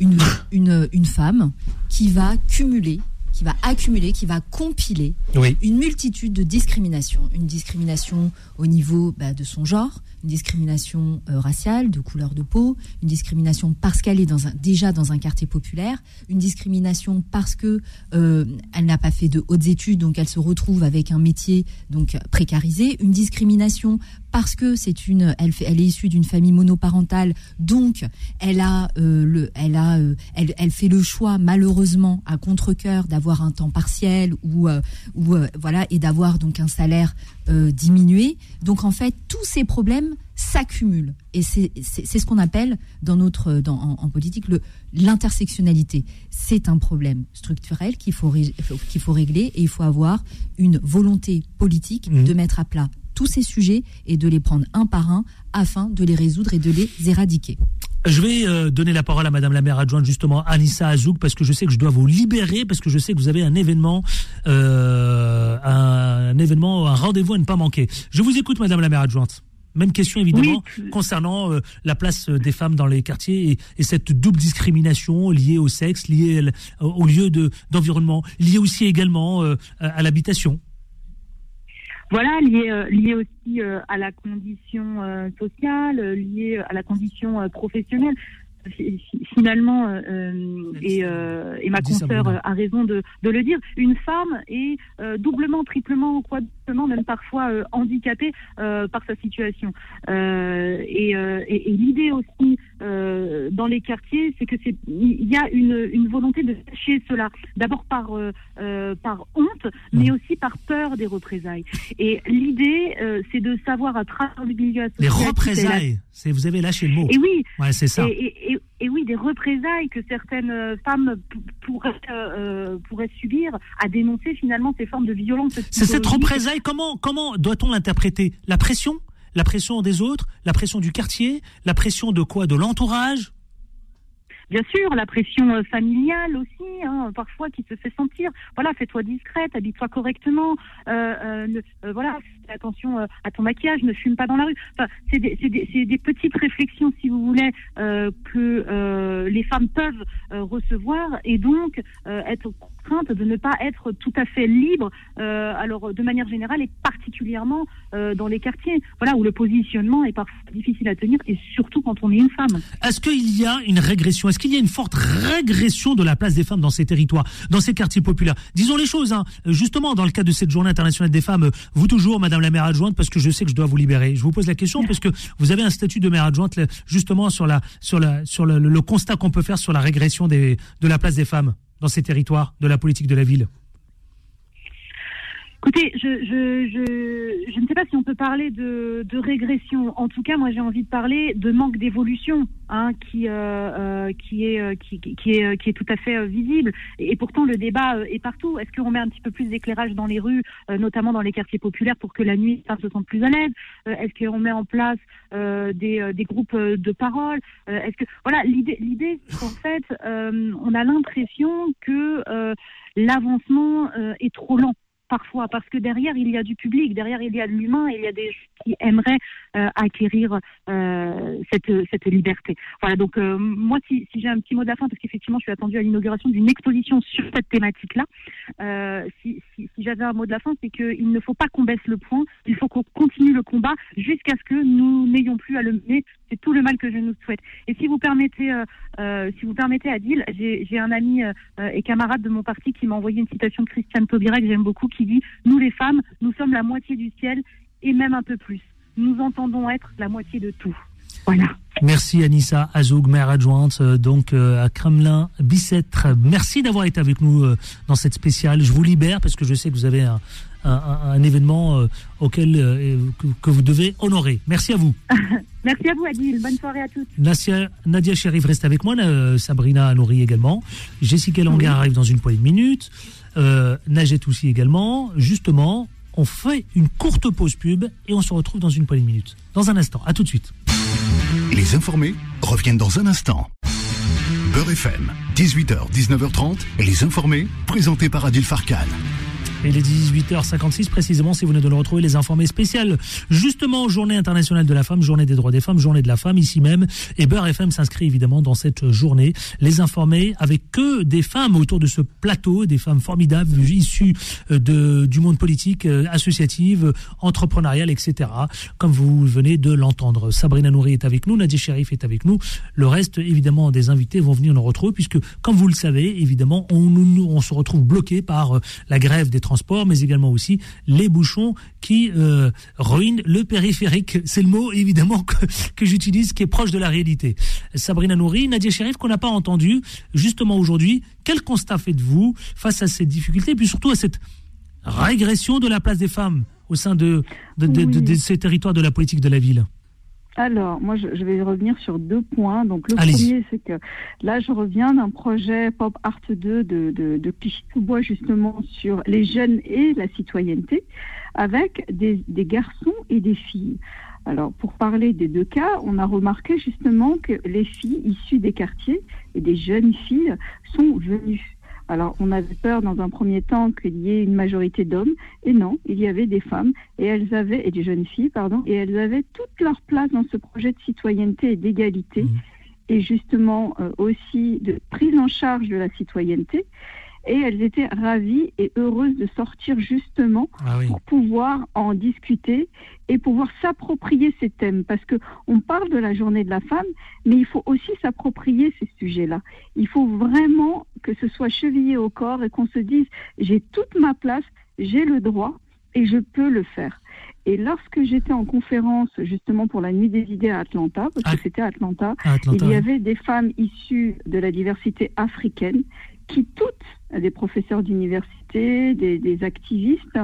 une, une, une femme qui va cumuler, qui va accumuler, qui va compiler Oui. une multitude de discriminations. Une discrimination au niveau bah, de son genre, une discrimination euh, raciale, de couleur de peau, une discrimination parce qu'elle est dans un, déjà dans un quartier populaire, une discrimination parce que euh, elle n'a pas fait de hautes études, donc elle se retrouve avec un métier donc précarisé, une discrimination parce que c'est une, elle, fait, elle est issue d'une famille monoparentale, donc elle a, euh, le, elle a, euh, elle, elle fait le choix malheureusement à contre cœur d'avoir un temps partiel ou, euh, ou voilà et d'avoir donc un salaire diminué. Donc en fait tous ces problèmes s'accumulent et c'est ce qu'on appelle dans notre dans, en, en politique l'intersectionnalité. C'est un problème structurel qu'il faut qu'il faut régler et il faut avoir une volonté politique Mhm. de mettre à plat tous ces sujets et de les prendre un par un afin de les résoudre et de les éradiquer. Je vais euh, donner la parole à Madame la maire adjointe, justement, Anissa Azouk, parce que je sais que je dois vous libérer, parce que je sais que vous avez un événement, euh, un événement, un rendez-vous à ne pas manquer. Je vous écoute, Madame la maire adjointe. Même question, évidemment, concernant euh, la place des femmes dans les quartiers et, et cette double discrimination liée au sexe, liée au lieu de- d'environnement, liée aussi également euh, à, à l'habitation. Voilà, lié, euh, lié aussi euh, à la condition euh, sociale, lié à la condition professionnelle. Fi- fi- Finalement, euh, et, euh, et ma consoeur a raison de, de le dire, une femme est euh, doublement, triplement, quadruplement, même parfois handicapée par sa situation. Et et, et l'idée aussi euh, dans les quartiers, c'est que c'est il y a une, une volonté de cacher cela. D'abord par euh, euh, par honte, mais aussi par peur des représailles. Et l'idée, euh, c'est de savoir à travers le milieu Les associatif la- représailles, c'est vous avez lâché le mot. et oui. Ouais, c'est ça. Et, et- et- et oui, des représailles que certaines femmes pourraient, pourraient subir à dénoncer finalement ces formes de violence. C'est cette représailles, comment, comment doit-on l'interpréter? La pression? La pression des autres La pression du quartier La pression de quoi? De l'entourage? Bien sûr, la pression euh, familiale aussi, hein, parfois qui se fait sentir. Voilà, fais-toi discrète, habille-toi correctement. Euh, euh, voilà, attention euh, à ton maquillage, ne fume pas dans la rue. Enfin, c'est des, petites réflexions, si vous voulez, euh, que euh, les femmes peuvent recevoir et donc être contraintes de ne pas être tout à fait libres. alors, de manière générale et particulièrement dans les quartiers, voilà, où le positionnement est parfois difficile à tenir et surtout quand on est une femme. Est-ce qu'il y a une régression? Est-ce qu'il y a une forte régression de la place des femmes dans ces territoires, dans ces quartiers populaires? Disons les choses, hein. justement, dans le cadre de cette journée internationale des femmes, vous toujours, Madame la maire adjointe, parce que je sais que je dois vous libérer. Je vous pose la question parce que vous avez un statut de maire adjointe, justement, sur, la, sur, la, sur le, constat qu'on peut faire sur la régression de la place des femmes dans ces territoires, de la politique de la ville. Écoutez, je, je, je, je ne sais pas si on peut parler de, de régression. En tout cas, moi, j'ai envie de parler de manque d'évolution, hein, qui, euh, euh, qui, est, euh, qui, qui, est, euh, qui est tout à fait visible. Et, pourtant, le débat est partout. Est-ce qu'on met un petit peu plus d'éclairage dans les rues, notamment dans les quartiers populaires, pour que la nuit, femmes se sentent plus à l'aise? Est-ce qu'on met en place euh, des, des groupes de parole? Est-ce que voilà, l'idée, l'idée, c'est qu'en fait, euh, on a l'impression que l'avancement est trop lent parfois, parce que derrière, il y a du public, derrière, il y a de l'humain, il y a des gens qui aimeraient euh, acquérir euh, cette, cette liberté. Voilà, donc euh, moi, si, j'ai un petit mot de la fin, parce qu'effectivement, je suis attendue à l'inauguration d'une exposition sur cette thématique-là, si, si, j'avais un mot de la fin, c'est qu'il ne faut pas qu'on baisse le point, il faut qu'on continue le combat jusqu'à ce que nous n'ayons plus à le mener. C'est tout le mal que je nous souhaite. Et si vous permettez, si vous permettez, Adil, j'ai un ami et camarade de mon parti qui m'a envoyé une citation de Christiane Taubira que j'aime beaucoup, qui dit Nous les femmes, nous sommes la moitié du ciel et même un peu plus. nous entendons être la moitié de tout. Voilà. Merci Anissa Azoug, maire adjointe euh, donc euh, à Kremlin Bicêtre. Merci d'avoir été avec nous euh, dans cette spéciale. Je vous libère parce que je sais que vous avez un, un- un- un événement auquel que, que vous devez honorer. Merci à vous. Merci à vous, Adil. Bonne soirée à toutes. Nadia, Nadia Sherif reste avec moi, Sabrina Anouri également, Jessica Languin arrive dans une poignée de minutes, euh, aussi également. Justement, on fait une courte pause pub et on se retrouve dans une poignée de minutes. Dans un instant, à tout de suite. Les informés reviennent dans un instant. Beurre FM, 18h, 19h30, les informés, présentés par Adil Farkan. Il est 18h56 précisément si vous venez de le retrouver les informés spéciales justement journée internationale de la femme, journée des droits des femmes, journée de la femme ici même et Beurre FM s'inscrit évidemment dans cette journée. Les informés avec que des femmes autour de ce plateau, des femmes formidables issues euh, de, du monde politique, euh, associative, euh, entrepreneurial, etc. Comme vous venez de l'entendre. Sabrina Nouri est avec nous, Nadia Sherif est avec nous. Le reste évidemment des invités vont venir nous retrouver puisque comme vous le savez évidemment on, on se retrouve bloqué par euh, la grève des transports mais également aussi les bouchons qui euh, ruinent le périphérique. C'est le mot évidemment que, que j'utilise qui est proche de la réalité. Sabrina Nouri, Nadia Sherif qu'on n'a pas entendu justement aujourd'hui. Quel constat faites-vous face à ces difficultés et puis surtout à cette régression de la place des femmes au sein de, de, de- de- de ces territoires de la politique de la ville? Alors, moi, je, je vais revenir sur deux points. Donc, le premier, c'est que là, je reviens d'un projet Pop Art 2 de, de, de Clichy-sous-Bois, justement, sur les jeunes et la citoyenneté, avec des, des garçons et des filles. Alors, pour parler des deux cas, on a remarqué justement que les filles issues des quartiers et des jeunes filles sont venues. Alors, on avait peur dans un premier temps qu'il y ait une majorité d'hommes, et non, il y avait des femmes, et elles avaient, et des jeunes filles, pardon, et elles avaient toute leur place dans ce projet de citoyenneté et d'égalité, et justement euh, aussi de prise en charge de la citoyenneté. Et elles étaient ravies et heureuses de sortir justement Ah oui. pour pouvoir en discuter et pouvoir s'approprier ces thèmes. Parce que on parle de la journée de la femme, mais il faut aussi s'approprier ces sujets-là. Il faut vraiment que ce soit chevillé au corps et qu'on se dise j'ai toute ma place, j'ai le droit et je peux le faire. Et lorsque j'étais en conférence justement pour la nuit des idées à Atlanta, parce que c'était à Atlanta, il y avait des femmes issues de la diversité africaine qui toutes, des professeurs d'université, des, activistes,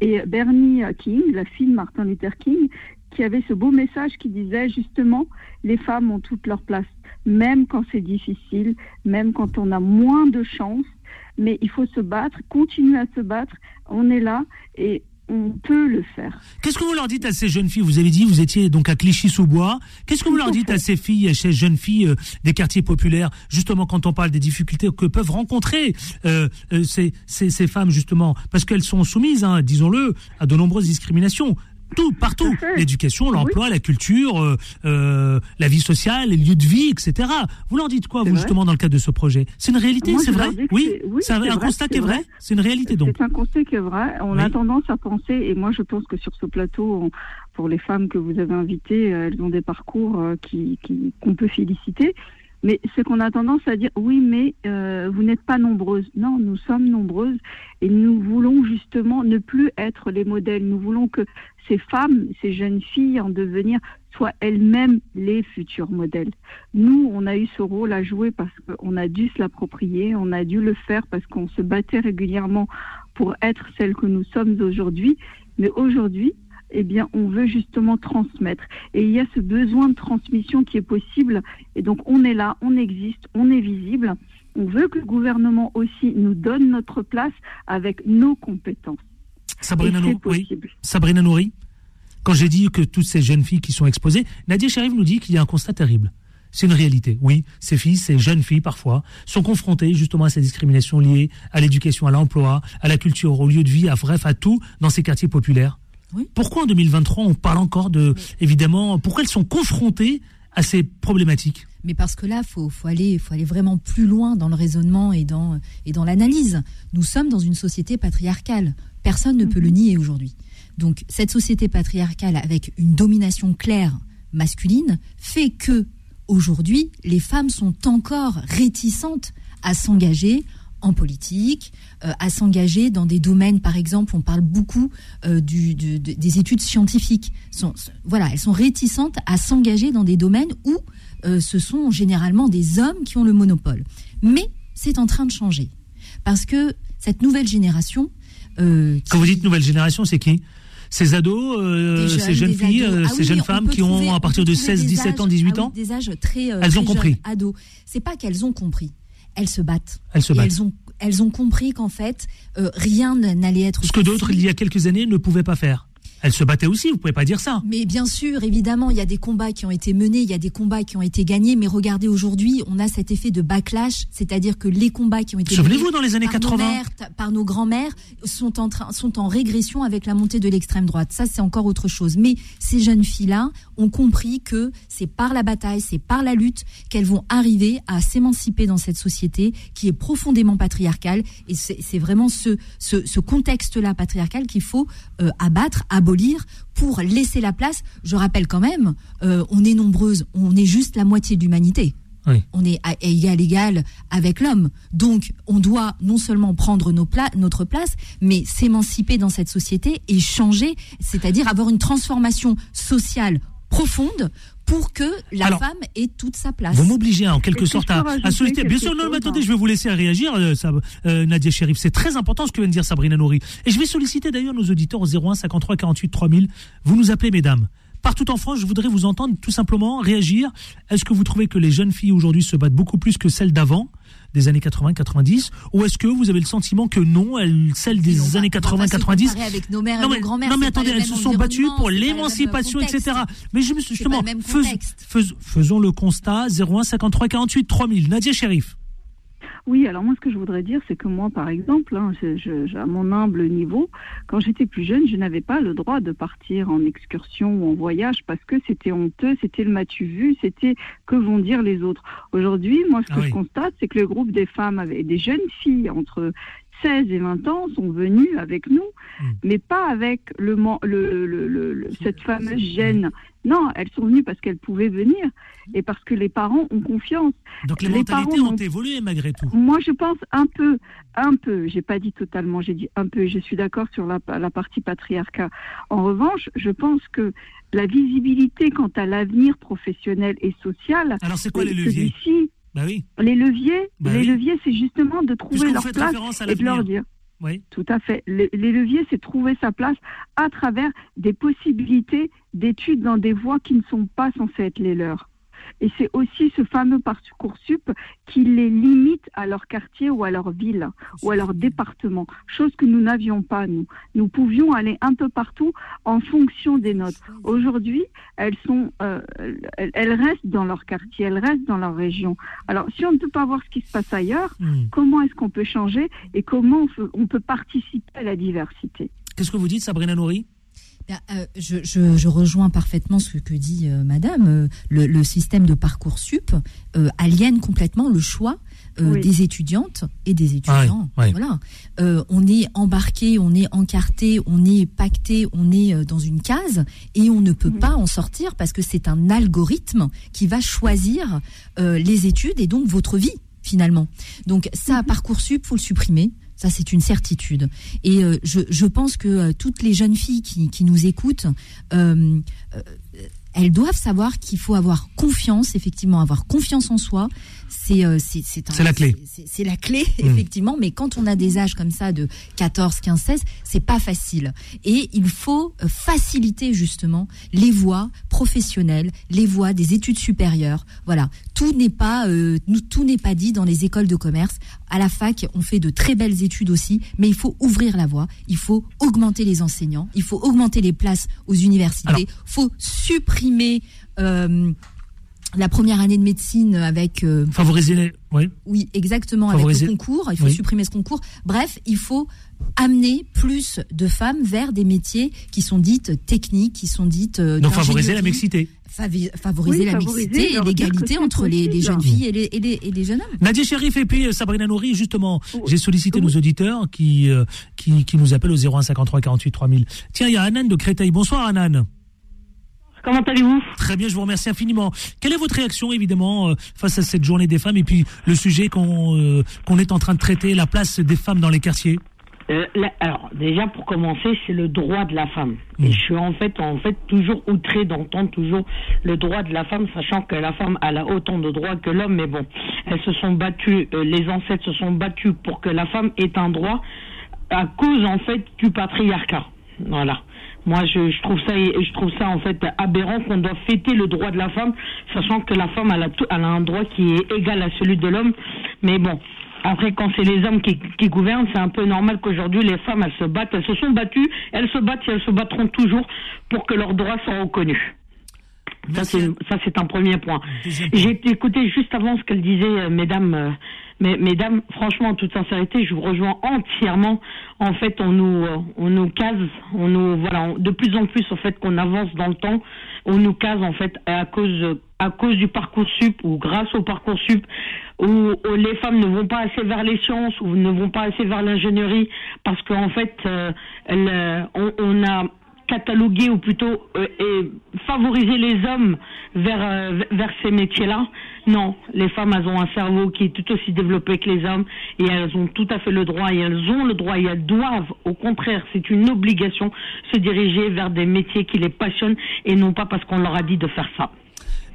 et Bernie King, la fille de Martin Luther King, qui avait ce beau message qui disait justement les femmes ont toute leur place, même quand c'est difficile, même quand on a moins de chance, mais il faut se battre, continuer à se battre, on est là et on peut le faire. Qu'est-ce que vous leur dites à ces jeunes filles Vous avez dit vous étiez donc à Clichy-sous-Bois. Qu'est-ce que vous leur dites à ces filles, à ces jeunes filles euh, des quartiers populaires, justement quand on parle des difficultés que peuvent rencontrer euh, euh, ces, ces, ces femmes justement, parce qu'elles sont soumises, hein, disons-le, à de nombreuses discriminations. Tout, partout. L'éducation, l'emploi, la culture, euh, euh, la vie sociale, les lieux de vie, etc. Vous leur dites quoi, vous, vrai. justement, dans le cadre de ce projet? C'est une réalité, c'est vrai? Oui, c'est- oui, c'est un, vrai, constat qui est vrai. C'est une réalité, donc. C'est un constat qui est vrai. On a tendance à penser, et moi je pense que sur ce plateau, on- pour les femmes que vous avez invitées, euh, elles ont des parcours euh, qui qui- qu'on peut féliciter. Mais c'est qu'on a tendance à dire oui, mais euh, vous n'êtes pas nombreuses. Non, nous sommes nombreuses et nous voulons justement ne plus être les modèles. Nous voulons que ces femmes, ces jeunes filles en devenir soient elles-mêmes les futurs modèles. Nous, on a eu ce rôle à jouer parce qu'on a dû se l'approprier, on a dû le faire parce qu'on se battait régulièrement pour être celle que nous sommes aujourd'hui. Mais aujourd'hui, eh bien, on veut justement transmettre. Et il y a ce besoin de transmission qui est possible. Et donc, on est là, on existe, on est visible. On veut que le gouvernement aussi nous donne notre place avec nos compétences. Sabrina, oui. possible. Sabrina Nouri, quand j'ai dit que toutes ces jeunes filles qui sont exposées, Nadia Sharif nous dit qu'il y a un constat terrible. C'est une réalité. Oui, ces filles, ces jeunes filles parfois, sont confrontées justement à ces discriminations liées à l'éducation, à l'emploi, à la culture, au lieu de vie, à bref, à tout dans ces quartiers populaires. Pourquoi en 2023 on parle encore de, évidemment, pourquoi elles sont confrontées à ces problématiques? Mais parce que là, faut, faut aller, faut aller vraiment plus loin dans le raisonnement et dans et dans l'analyse. Nous sommes dans une société patriarcale. Personne ne peut le nier aujourd'hui. Donc cette société patriarcale avec une domination claire masculine fait que aujourd'hui les femmes sont encore réticentes à s'engager en politique, euh, à s'engager dans des domaines, par exemple, on parle beaucoup euh, du, du- de- des études scientifiques. Sont, voilà, elles sont réticentes à s'engager dans des domaines où euh, ce sont généralement des hommes qui ont le monopole. Mais c'est en train de changer. Parce que cette nouvelle génération... Quand vous dites nouvelle génération, c'est qui? Ces ados, euh, jeunes, ces jeunes filles, Ah ces oui, jeunes femmes qui trouver- ont à partir de trouver 16, des 17 ans, âges- 18 ah ans Des âges très. euh, Elles ont très compris. jeunes, ados. C'est pas qu'elles ont compris. Elles se battent. Elles se battent. Elles ont, elles ont compris qu'en fait, euh, rien n'allait être. Ce que d'autres, il y a quelques années, ne pouvaient pas faire. Elles se battaient aussi, vous pouvez pas dire ça. Mais bien sûr, évidemment, il y a des combats qui ont été menés, il y a des combats qui ont été gagnés, mais regardez aujourd'hui, on a cet effet de backlash, c'est-à-dire que les combats qui ont été Souvenez-vous, menés dans les années par nos 80. mères, t- par nos grands-mères, sont en train, sont en régression avec la montée de l'extrême droite. Ça, c'est encore autre chose. Mais ces jeunes filles-là ont compris que c'est par la bataille, c'est par la lutte qu'elles vont arriver à s'émanciper dans cette société qui est profondément patriarcale. Et c'est c'est vraiment ce, ce, ce contexte-là patriarcal qu'il faut euh, abattre, abolir pour laisser la place. Je rappelle quand même, euh, on est nombreuses, on est juste la moitié de l'humanité. Oui. On est à égal égal avec l'homme. Donc, on doit non seulement prendre nos pla- notre place, mais s'émanciper dans cette société et changer, c'est-à-dire avoir une transformation sociale profonde pour que la Alors, femme ait toute sa place. Vous m'obligez en quelque que sorte à, solliciter. Bien sûr, non, mais attendez, hein je vais vous laisser réagir, euh, ça, euh, Nadia Sherif. C'est très important ce que vient de dire Sabrina Nouri. Et je vais solliciter d'ailleurs nos auditeurs au 01 53 48 3000. Vous nous appelez, mesdames. Partout en France, je voudrais vous entendre tout simplement réagir. Est-ce que vous trouvez que les jeunes filles aujourd'hui se battent beaucoup plus que celles d'avant, des années 80-90 Ou est-ce que vous avez le sentiment que non, elles, celles des années pas se 80-90 comparer avec nos mères et non nos mais, grands-mères, non mais attendez, le elles se sont battues pour l'émancipation, etc. Mais je me suis C'est pas justement, fais- faisons le constat 01 53 48 3000. Nadia Sherif. Oui, alors moi, ce que je voudrais dire, c'est que moi, par exemple, hein, je- je- à mon humble niveau, quand j'étais plus jeune, je n'avais pas le droit de partir en excursion ou en voyage parce que c'était honteux, c'était le m'as-tu vu, c'était que vont dire les autres. Aujourd'hui, moi, ce Ah que oui. je constate, c'est que le groupe des femmes, avec des jeunes filles entre 16 et 20 ans, sont venues avec nous, mais pas avec le- le- le- cette fameuse gêne. Non, elles sont venues parce qu'elles pouvaient venir et parce que les parents ont confiance. Donc les, Les mentalités parents ont évolué malgré tout. moi, je pense un peu, un peu. J'ai pas dit totalement, j'ai dit un peu. Je suis d'accord sur la, la partie patriarcat. En revanche, je pense que la visibilité quant à l'avenir professionnel et social. Alors, c'est quoi les euh, leviers? Bah oui. Les leviers, Bah les oui. leviers, c'est justement de trouver leur place à et de leur dire. Oui. Tout à fait. Les, les leviers, c'est trouver sa place à travers des possibilités d'études dans des voies qui ne sont pas censées être les leurs. Et c'est aussi ce fameux Parcoursup qui les limite à leur quartier ou à leur ville ou à leur département, chose que nous n'avions pas, nous. Nous pouvions aller un peu partout en fonction des notes. Aujourd'hui, elles, sont, euh, elles, restent dans leur quartier, elles restent dans leur région. Alors, si on ne peut pas voir ce qui se passe ailleurs, Hmm. comment est-ce qu'on peut changer et comment on peut, participer à la diversité? Qu'est-ce que vous dites, Sabrina euh, je, je, je rejoins parfaitement ce que dit euh, Madame. Euh, le, le système de parcoursup euh, aliène complètement le choix euh, Oui. des étudiantes et des étudiants. Ouais, ouais. Voilà. Euh, on est embarqué, on est encarté, on est pacté, on est euh, dans une case et on ne peut pas en sortir parce que c'est un algorithme qui va choisir euh, les études et donc votre vie finalement. Donc ça, parcoursup, faut le supprimer. Ça, c'est une certitude. Et euh, je, pense que euh, toutes les jeunes filles qui, nous écoutent, euh, elles doivent savoir qu'il faut avoir confiance, effectivement, avoir confiance en soi. C'est euh, c'est c'est la clé. c'est- la clé, effectivement. Mais quand on a des âges comme ça de 14, 15, 16, c'est pas facile. Et il faut euh, faciliter justement les voies professionnelles, les voies des études supérieures. Voilà, tout n'est pas euh, tout n'est pas dit dans les écoles de commerce. À la fac, on fait de très belles études aussi, mais il faut ouvrir la voie. Il faut augmenter les enseignants. Il faut augmenter les places aux universités. Il faut supprimer. euh, la première année de médecine avec euh, Favoriser les. Oui. oui, exactement, Favoriser- avec le concours. Il faut Oui. supprimer ce concours. Bref, il faut amener plus de femmes vers des métiers qui sont dites techniques, qui sont dites. euh, Donc favoriser la mixité. Favi- favoriser Oui, la favoriser, mixité et l'égalité entre les, jeunes filles et les, et les, et les jeunes hommes. Nadia Sherif et puis euh, Sabrina Nouri, justement, j'ai sollicité nos auditeurs qui, euh, qui, qui nous appellent au 01 53 48 3000. Tiens, il y a Anan de Créteil. Bonsoir Anan. Comment allez-vous? Très bien, je vous remercie infiniment. Quelle est votre réaction, évidemment, euh, face à cette journée des femmes et puis le sujet qu'on euh, qu'on est en train de traiter, la place des femmes dans les quartiers? Euh, là, alors, déjà pour commencer, c'est le droit de la femme. Et je suis en fait, en fait, toujours outré d'entendre toujours le droit de la femme, sachant que la femme elle a autant de droits que l'homme. Mais bon, elles se sont battues, euh, les ancêtres se sont battus pour que la femme ait un droit à cause en fait du patriarcat. Voilà. Moi, je, trouve ça, je trouve ça en fait aberrant qu'on doit fêter le droit de la femme, sachant que la femme elle a, tout- elle a un droit qui est égal à celui de l'homme. Mais bon, après quand c'est les hommes qui, qui gouvernent, c'est un peu normal qu'aujourd'hui les femmes elles se battent, elles se sont battues, elles se battent et elles se battront toujours pour que leurs droits soient reconnus. Ça c'est, un premier point. J'ai écouté juste avant ce qu'elle disait, euh, mesdames, euh, mais, mesdames, franchement, en toute sincérité, je vous rejoins entièrement. En fait, on nous, euh, on nous case, on nous, voilà, on- de plus en plus, en fait, qu'on avance dans le temps, on nous case, en fait, à cause, à cause du parcours sup ou grâce au parcours sup, où, où les femmes ne vont pas assez vers les sciences ou ne vont pas assez vers l'ingénierie, parce qu'en fait, euh, on a cataloguer ou plutôt euh, favoriser les hommes vers euh, vers ces métiers-là. Non, les femmes elles ont un cerveau qui est tout aussi développé que les hommes et elles ont tout à fait le droit et elles ont le droit et elles doivent au contraire, c'est une obligation se diriger vers des métiers qui les passionnent et non pas parce qu'on leur a dit de faire ça.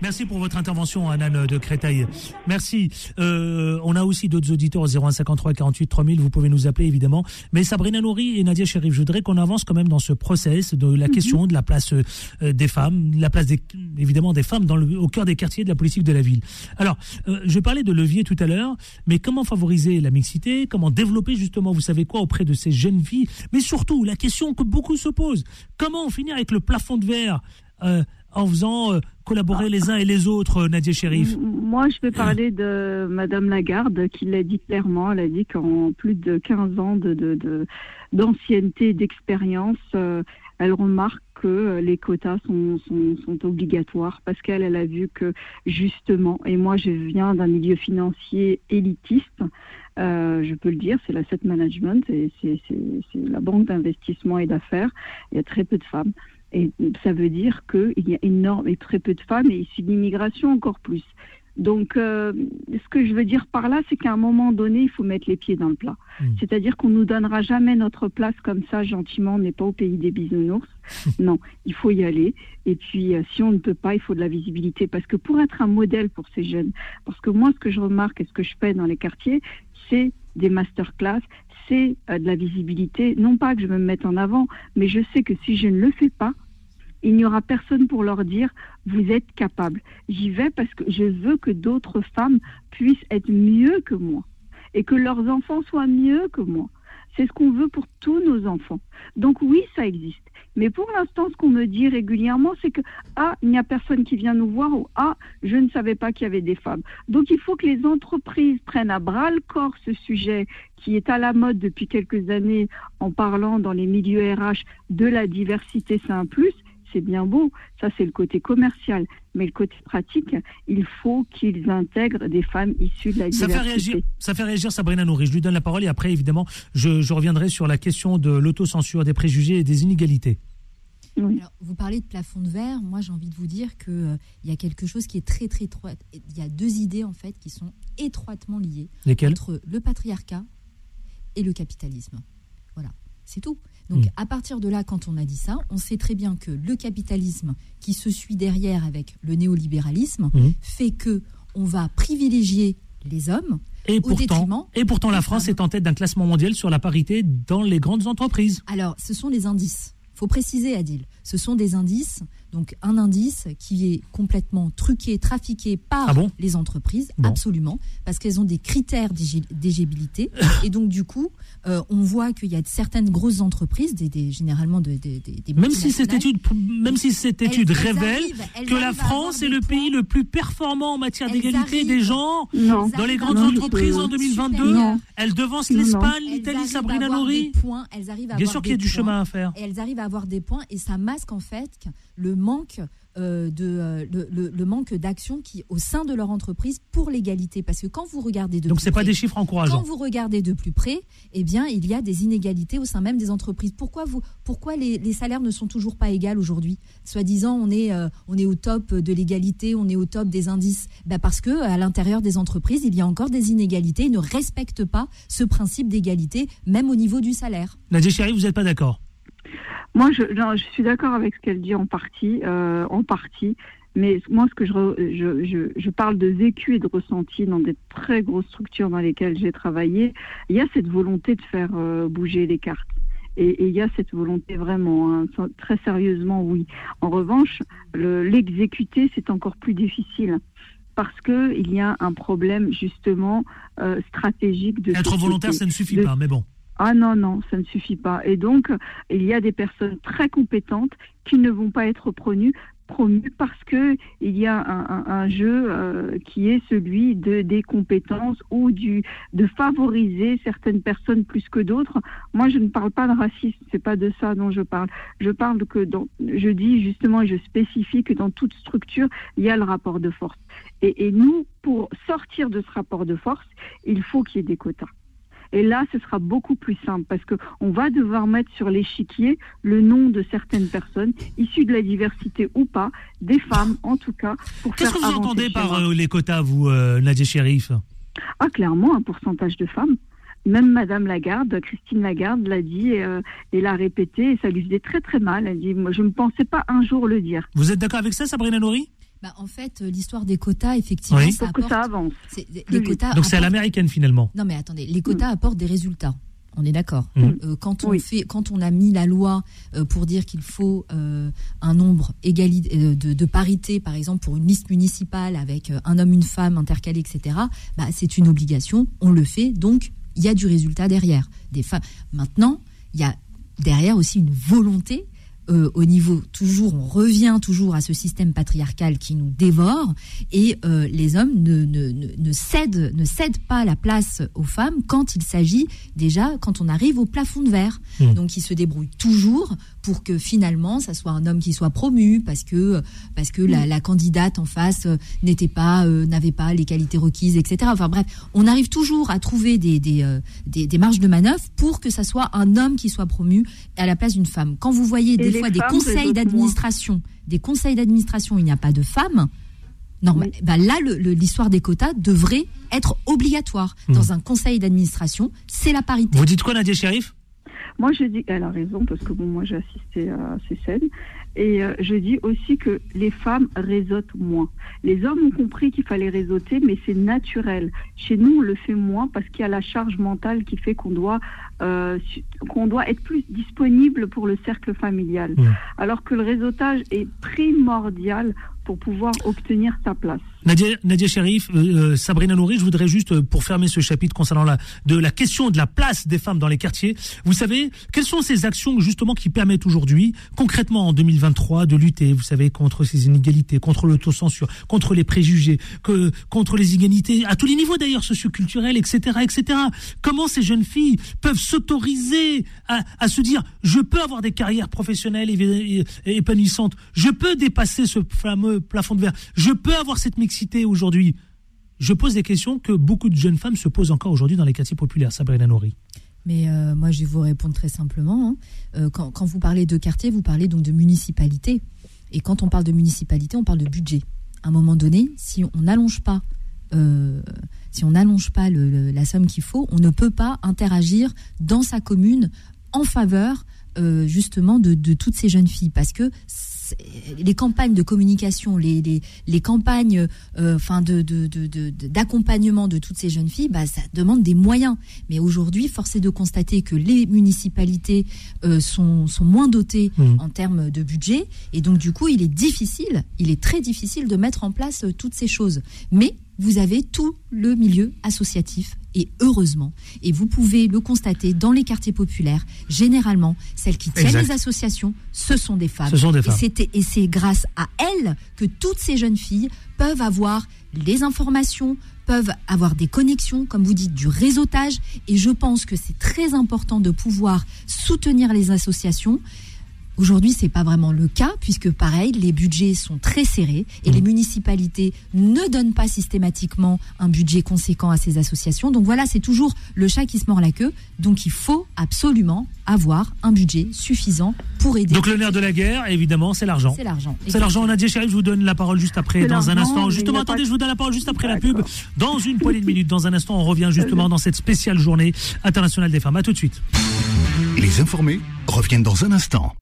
Merci pour votre intervention, Anan de Créteil. Merci. Euh, on a aussi d'autres auditeurs au 0153 48 3000. Vous pouvez nous appeler évidemment. Mais Sabrina Nouri et Nadia Sherif, je voudrais qu'on avance quand même dans ce process de la question de la place euh, des femmes, la place des, évidemment des femmes dans le, au cœur des quartiers de la politique de la ville. Alors, euh, je parlais de levier tout à l'heure, mais comment favoriser la mixité? Comment développer justement, vous savez quoi, auprès de ces jeunes filles? Mais surtout, la question que beaucoup se posent comment en finir avec le plafond de verre euh, en faisant euh, collaborer les uns et les autres, euh, Nadia Sherif Moi, je vais parler de Madame Lagarde qui l'a dit clairement. Elle a dit qu'en plus de 15 ans de, de, de- d'ancienneté, d'expérience, euh, elle remarque que les quotas sont, obligatoires parce qu'elle elle a vu que justement, et moi je viens d'un milieu financier élitiste, je peux le dire, c'est l'asset management, c'est la banque d'investissement et d'affaires. Il y a très peu de femmes. Et ça veut dire qu'il y a énorme et très peu de femmes et ici l'immigration encore plus. Donc, euh, ce que je veux dire par là, c'est qu'à un moment donné, il faut mettre les pieds dans le plat. C'est-à-dire qu'on nous donnera jamais notre place comme ça, gentiment. On n'est pas au pays des bisounours. non, il faut y aller. Et puis, euh, si on ne peut pas, il faut de la visibilité. Parce que pour être un modèle pour ces jeunes, parce que moi, ce que je remarque et ce que je fais dans les quartiers, c'est des masterclass, de la visibilité. Non pas que je me mette en avant, mais je sais que si je ne le fais pas, il n'y aura personne pour leur dire vous êtes capable. J'y vais parce que je veux que d'autres femmes puissent être mieux que moi et que leurs enfants soient mieux que moi. C'est ce qu'on veut pour tous nos enfants. Donc oui, ça existe. Mais pour l'instant, ce qu'on me dit régulièrement, c'est que ah, il n'y a personne qui vient nous voir ou ah, je ne savais pas qu'il y avait des femmes. Donc il faut que les entreprises prennent à bras le corps ce sujet qui est à la mode depuis quelques années en parlant dans les milieux RH de la diversité, c'est un plus c'est bien beau, ça c'est le côté commercial, mais le côté pratique, il faut qu'ils intègrent des femmes issues de la Ça fait, diversité. réagir, ça fait réagir Sabrina Nouri. Je lui donne la parole et après, évidemment, je, je reviendrai sur la question de l'autocensure, des préjugés et des inégalités. Alors, vous parlez de plafond de verre. Moi, j'ai envie de vous dire que euh, il y a quelque chose qui est très très étroit. Il y a deux idées en fait qui sont étroitement liées Lesquelles? entre le patriarcat et le capitalisme. Voilà, c'est tout. Donc, Mm. à partir de là, quand on a dit ça, on sait très bien que le capitalisme qui se suit derrière avec le néolibéralisme Mhm. fait que on va privilégier les hommes Et au pourtant, détriment et pourtant, la France est en tête d'un classement mondial sur la parité dans les grandes entreprises. Alors, ce sont les indices. faut préciser, Adil. Ce sont des indices. Donc, un indice qui est complètement truqué, trafiqué par Ah bon les entreprises, Bon. absolument, parce qu'elles ont des critères d'éligibilité. et donc, du coup, euh, on voit qu'il y a certaines grosses entreprises, des, des- généralement des, des, Même si cette étude, même si cette Elles- étude elles révèle arrivent- elles que la France est le pays le plus performant en matière Elles d'égalité des genres Non. dans les grandes entreprises en 2022, supérieurs. elle devance Non, non. l'Espagne, Elles l'Italie, arrivent à Sabrina avoir Nouri. des points, elles arrivent à Bien sûr qu'il y a du points, chemin à faire. Et elles arrivent à avoir des points et ça masque en fait le manque euh, de euh, le, manque d'action qui au sein de leur entreprise pour l'égalité parce que quand vous regardez de Donc plus c'est pas près- des chiffres encourageants. quand vous regardez de plus près, eh bien, il y a des inégalités au sein même des entreprises. Pourquoi, vous, pourquoi les, les salaires ne sont toujours pas égaux aujourd'hui? Soi-disant, on est, euh, on est au top de l'égalité, on est au top des indices. Ben parce que à l'intérieur des entreprises, il y a encore des inégalités. Ils ne respectent pas ce principe d'égalité, même au niveau du salaire. Nadia Chéri, vous n'êtes pas d'accord? Moi, je, non, je suis d'accord avec ce qu'elle dit en partie, euh, en partie. Mais moi, ce que je, je, je, je parle de vécu et de ressenti dans des très grosses structures dans lesquelles j'ai travaillé, il y a cette volonté de faire euh, bouger les cartes. Et et il y a cette volonté vraiment, hein, très sérieusement, oui. En revanche, le- l'exécuter, c'est encore plus difficile. Parce que il y a un problème justement euh, stratégique de Être société. volontaire, ça ne suffit De- pas, mais bon. Ah non, non, ça ne suffit pas. Et donc, il y a des personnes très compétentes qui ne vont pas être promues, parce que il y a un, jeu euh, qui est celui de, des compétences ou du, de favoriser certaines personnes plus que d'autres. Moi, je ne parle pas de racisme, c'est pas de ça dont je parle. Je parle que dans, je dis justement et je spécifie que dans toute structure, il y a le rapport de force. Et nous, pour sortir de ce rapport de force, il faut qu'il y ait des quotas. Et là, ce sera beaucoup plus simple parce que on va devoir mettre sur l'échiquier le nom de certaines personnes issues de la diversité ou pas, des femmes en tout cas, Qu'est-ce que vous entendez par euh, les quotas, vous, euh, Nadia Shérif Ah, clairement, un pourcentage de femmes. Même Madame Lagarde, Christine Lagarde l'a dit euh, et l'a répété et ça lui faisait très très mal. Elle dit, moi, je ne pensais pas un jour le dire. Vous êtes d'accord avec ça, Sabrina Nouri Bah, en fait, euh, l'histoire des quotas, effectivement, Oui. ça Pour que ça apporte- avance. les quotas Donc c'est à l'américaine finalement. Non, mais attendez, les quotas apportent des résultats. On est d'accord. Mhm. Euh, quand on fait, quand on a mis la loi euh, pour dire qu'il faut euh, un nombre égali- de, de parité, par exemple pour une liste municipale avec euh, un homme, une femme intercalés, etc. Bah, c'est une obligation. On le fait, donc il y a du résultat derrière. Des femmes. Maintenant, il y a derrière aussi une volonté. Euh, au niveau toujours, on revient toujours à ce système patriarcal qui nous dévore et euh, les hommes ne, ne, ne, ne cèdent ne cèdent pas la place aux femmes quand il s'agit déjà quand on arrive au plafond de verre. Mmh. Donc ils se débrouillent toujours pour que finalement ça soit un homme qui soit promu parce que parce que la, la candidate en face euh, n'était pas euh, n'avait pas les qualités requises etc. Enfin bref, on arrive toujours à trouver des des, euh, des des marges de manœuvre pour que ça soit un homme qui soit promu à la place d'une femme. Quand vous voyez Et des fois des conseils d'administration, des conseils d'administration, où il n'y a pas de femmes. Non, mais, bah là, le- le- l'histoire des quotas devrait être obligatoire. Hmm. Dans un conseil d'administration, c'est la parité. Vous dites quoi, Nadia Shérif Moi, je dis, elle a raison, parce que bon, moi, j'ai assisté à ces scènes. Et euh, je dis aussi que les femmes réseautent moins. Les hommes ont compris qu'il fallait réseauter, mais c'est naturel. Chez nous, on le fait moins parce qu'il y a la charge mentale qui fait qu'on doit, euh, qu'on doit être plus disponible pour le cercle familial. Mmh. Alors que le réseautage est primordial pour pouvoir obtenir sa place. Nadia, Nadia Sherif, euh, euh, Sabrina Nouri, je voudrais juste, euh, pour fermer ce chapitre concernant la, de la question de la place des femmes dans les quartiers, vous savez, quelles sont ces actions justement qui permettent aujourd'hui, concrètement en 2023, de lutter, vous savez, contre ces inégalités, contre l'autocensure, contre les préjugés, que, contre les inégalités, à tous les niveaux d'ailleurs, socioculturels, etc., etc. Comment ces jeunes filles peuvent s'autoriser à, se dire, je peux avoir des carrières professionnelles épanouissantes, je peux dépasser ce fameux plafond de verre, je peux avoir cette mixité aujourd'hui. Je pose des questions que beaucoup de jeunes femmes se posent encore aujourd'hui dans les quartiers populaires, Sabrina Nouri. Mais euh, moi, je vais vous répondre très simplement. hein. Euh, quand, quand vous parlez de quartier, vous parlez donc de municipalité. Et quand on parle de municipalité, on parle de budget. À un moment donné, si on n'allonge pas, euh, si on n'allonge pas le- le- la somme qu'il faut, on ne peut pas interagir dans sa commune en faveur euh, justement de, de toutes ces jeunes filles, parce que les campagnes de communication, les, les, les campagnes euh, enfin de, de, de, de- de- d'accompagnement de toutes ces jeunes filles, bah, ça demande des moyens. Mais aujourd'hui, force est de constater que les municipalités euh, sont, sont moins dotées Mhm. en termes de budget. Et donc, du coup, il est difficile, il est très difficile de mettre en place toutes ces choses. Mais vous avez tout le milieu associatif et heureusement, et vous pouvez le constater dans les quartiers populaires, généralement, celles qui tiennent Exact. les associations, ce sont des femmes. Ce sont des femmes. Et c'est grâce à elles que toutes ces jeunes filles peuvent avoir les informations, peuvent avoir des connexions, comme vous dites, du réseautage. Et je pense que c'est très important de pouvoir soutenir les associations Aujourd'hui, c'est pas vraiment le cas puisque pareil, les budgets sont très serrés et les municipalités ne donnent pas systématiquement un budget conséquent à ces associations. Donc voilà, c'est toujours le chat qui se mord la queue. Donc il faut absolument avoir un budget suffisant pour aider. Donc le nerf de la guerre, évidemment, c'est l'argent. C'est l'argent. C'est l'argent. Nadia Chéri, je vous donne la parole juste après, dans un instant. Justement, pas attendez, de- je vous donne la parole juste après la pub. Dans une poignée de minutes, dans un instant, on revient justement dans cette spéciale journée internationale des femmes. À tout de suite. Les informés reviennent dans un instant.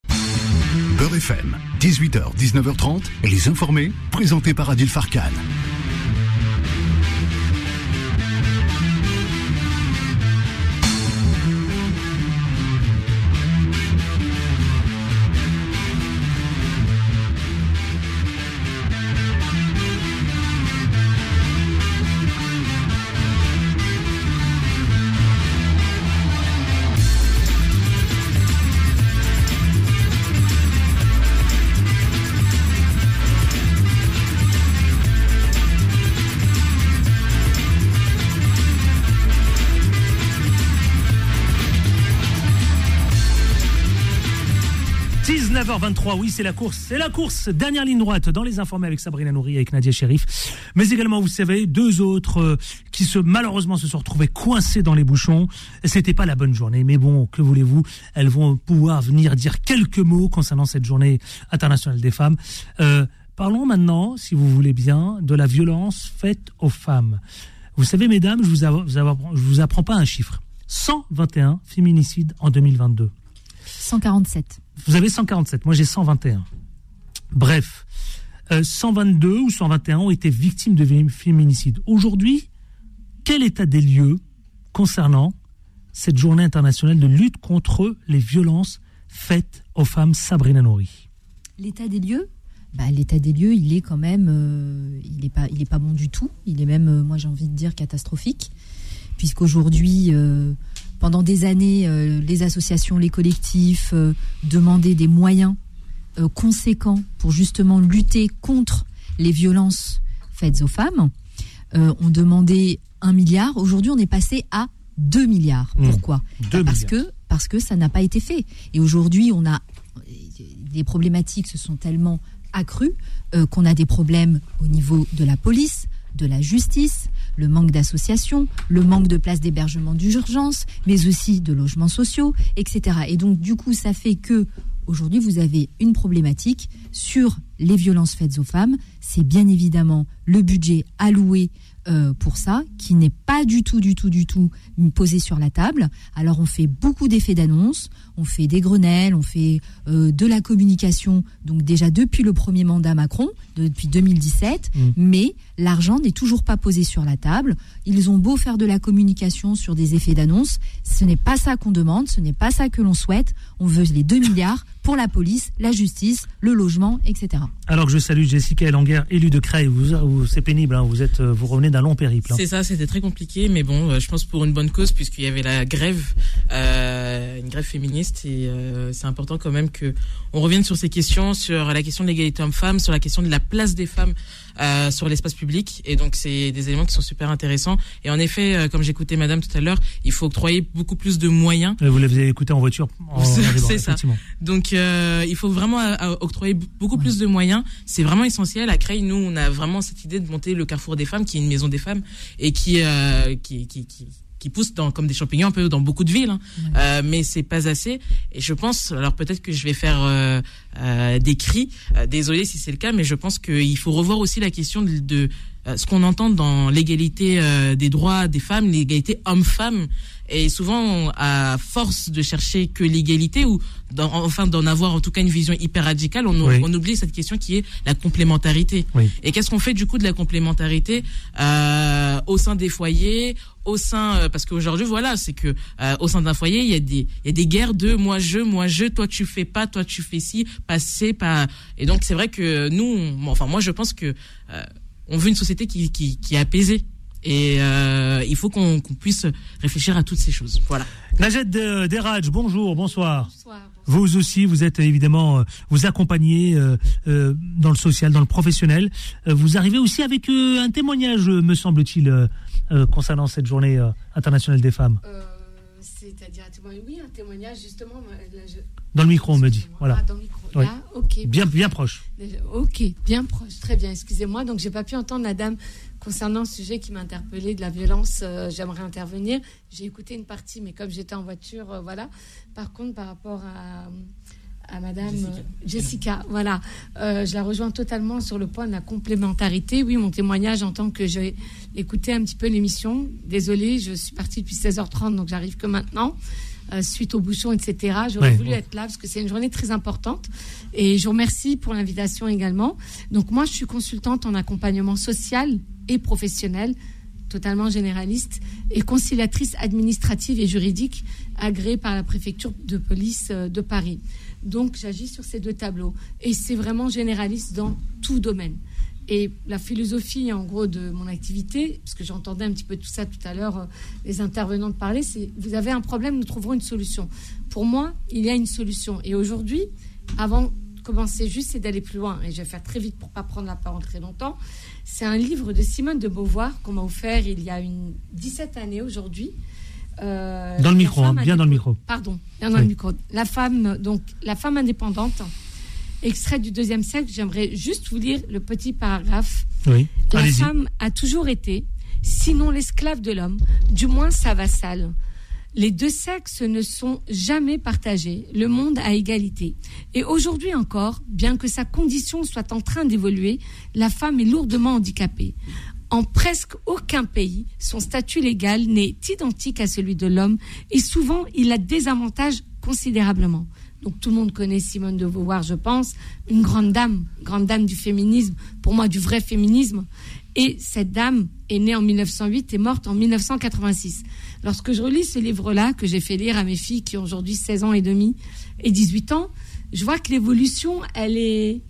FM, 18h, 19h30, les informés, présentés par Adil Farkan. – 19h23, oui, c'est la course. C'est la course. Dernière ligne droite dans les informés avec Sabrina Nouri et avec Nadia Sherif. Mais également, vous savez, deux autres euh, qui se, malheureusement se sont retrouvés coincés dans les bouchons. C'était pas la bonne journée. Mais bon, que voulez-vous? Elles vont pouvoir venir dire quelques mots concernant cette journée internationale des femmes. Euh, parlons maintenant, si vous voulez bien, de la violence faite aux femmes. Vous savez, mesdames, je vous, av- je vous apprends pas un chiffre. 121 féminicides en 2022. 147. Vous avez 147, moi j'ai 121. Bref, euh, 122 ou 121 ont été victimes de fé- féminicide. Aujourd'hui, quel état des lieux concernant cette journée internationale de lutte contre les violences faites aux femmes Sabrina Nouri? L'état des lieux? Bah, L'état des lieux, il est quand même, euh, il n'est pas, pas bon du tout. Il est même, euh, moi j'ai envie de dire, catastrophique, puisqu'aujourd'hui, euh, pendant des années, euh, les associations, les collectifs euh, demandaient des moyens euh, conséquents pour justement lutter contre les violences faites aux femmes. On demandait un milliard. Aujourd'hui, on est passé à 2 milliards. Mmh. Pourquoi? Deux Parce milliards. que parce que ça n'a pas été fait. Et aujourd'hui, on a les problématiques se sont tellement accrues euh, qu'on a des problèmes au niveau de la police, de la justice, le manque d'associations, le manque de places d'hébergement d'urgence, mais aussi de logements sociaux, etc. Et donc, du coup, ça fait que aujourd'hui, vous avez une problématique sur les violences faites aux femmes. C'est bien évidemment le budget alloué euh, pour ça, qui n'est pas du tout, du tout, du tout posé sur la table. Alors on fait beaucoup d'effets d'annonce, on fait des Grenelles, on fait euh, de la communication, donc déjà depuis le premier mandat Macron, depuis 2017, Mm. mais l'argent n'est toujours pas posé sur la table. Ils ont beau faire de la communication sur des effets d'annonce, ce n'est pas ça qu'on demande, ce n'est pas ça que l'on souhaite. On veut les 2 milliards pour la police, la justice, le logement, etc. Alors que je salue Jessica Elanger, élue de Creil. Vous, vous- c'est pénible, hein, vous, êtes, vous revenez d'un long périple. hein. C'est ça, c'était très compliqué, mais bon, euh, je pense pour une bonne cause, puisqu'il y avait la grève, euh, une grève féministe, et euh, c'est important quand même que on revienne sur ces questions, sur la question de l'égalité homme-femme, sur la question de la place des femmes euh, sur l'espace public, et donc c'est des éléments qui sont super intéressants. Et en effet, euh, comme j'écoutais Madame tout à l'heure, il faut octroyer beaucoup plus de moyens. Vous l'avez écouté en voiture C'est ça. Donc euh, il faut vraiment euh, euh, octroyer beaucoup plus de moyens. C'est vraiment essentiel. À Creil, nous, on a vraiment cette idée de monter le Carrefour des femmes, qui est une maison des femmes et qui euh, qui, qui, qui qui pousse dans, comme des champignons un peu dans beaucoup de villes, hein. Euh, mais c'est pas assez. Et je pense, alors peut-être que je vais faire euh, euh, des cris, euh, désolé si c'est le cas, mais je pense qu'il faut revoir aussi la question de, de, euh, ce qu'on entend dans l'égalité euh, des droits des femmes, l'égalité homme-femme. Et souvent, à force de chercher que l'égalité, ou d'en- enfin d'en avoir en tout cas une vision hyper radicale, on, Oui. on oublie cette question qui est la complémentarité. Oui. Et qu'est-ce qu'on fait du coup de la complémentarité euh, au sein des foyers, au sein euh, parce qu'aujourd'hui voilà, c'est que euh, au sein d'un foyer il y a des il y a des guerres de moi je moi je toi tu fais pas toi tu fais ci pas c'est pas et donc c'est vrai que nous on- enfin moi je pense que euh, on veut une société qui qui, qui est apaisée et euh, il faut qu'on puisse réfléchir à toutes ces choses voilà. Najed De- Deraj, bonjour, bonsoir. Vous aussi, vous êtes évidemment, euh, vous accompagnez euh, dans le social, dans le professionnel. Vous arrivez aussi avec un témoignage, me semble-t-il, concernant cette journée internationale des femmes. C'est-à-dire un témoignage, oui, un témoignage justement. moi, là, je- Dans le micro, on me dit. Voilà. Ah, dans le micro. Oui. Là, ok. Bien, bien proche. Ok, bien proche, très bien. Excusez-moi, donc j'ai pas pu entendre la dame concernant le sujet qui m'a interpellé de la violence. euh, J'aimerais intervenir. J'ai écouté une partie, mais comme j'étais en voiture, euh, voilà. Par contre, par rapport à à Madame Jessica. euh, Jessica, voilà, Euh, je la rejoins totalement sur le point de la complémentarité. Oui, mon témoignage en tant que j'ai écouté un petit peu l'émission. Désolée, je suis partie depuis 16h30, donc j'arrive que maintenant. euh, suite aux bouchons, etc. J'aurais Ouais, voulu ouais. être là parce que c'est une journée très importante. Et je vous remercie pour l'invitation également. Donc moi, je suis consultante en accompagnement social et professionnel, totalement généraliste, et conciliatrice administrative et juridique agréée par la préfecture de police euh, de Paris. Donc j'agis sur ces deux tableaux. Et c'est vraiment généraliste dans tout domaine. Et la philosophie, en gros, de mon activité, parce que j'entendais un petit peu tout ça tout à l'heure, euh, les intervenantes parler, c'est vous avez un problème, nous trouverons une solution. Pour moi, il y a une solution. Et aujourd'hui, avant de commencer juste, c'est d'aller plus loin. Et je vais faire très vite pour pas prendre la parole très longtemps. C'est un livre de Simone de Beauvoir qu'on m'a offert il y a une 17 années aujourd'hui. Euh, Dans le micro, hein, bien dans le micro. Pardon, bien dans Oui. le micro. La femme, donc, la femme indépendante, extrait du deuxième siècle. J'aimerais juste vous lire le petit paragraphe. Oui. La femme a toujours été, sinon l'esclave de l'homme, du moins sa vassale. Les deux sexes ne sont jamais partagés, le monde à égalité. Et aujourd'hui encore, bien que sa condition soit en train d'évoluer, la femme est lourdement handicapée. En presque aucun pays, son statut légal n'est identique à celui de l'homme et souvent il la désavantage considérablement. Donc tout le monde connaît Simone de Beauvoir, je pense, une grande dame, grande dame du féminisme, pour moi du vrai féminisme. Et cette dame est née en 1908 et morte en 1986. Lorsque je relis ce livre-là, que j'ai fait lire à mes filles qui ont aujourd'hui 16 ans et demi et 18 ans, je vois que l'évolution, elle est,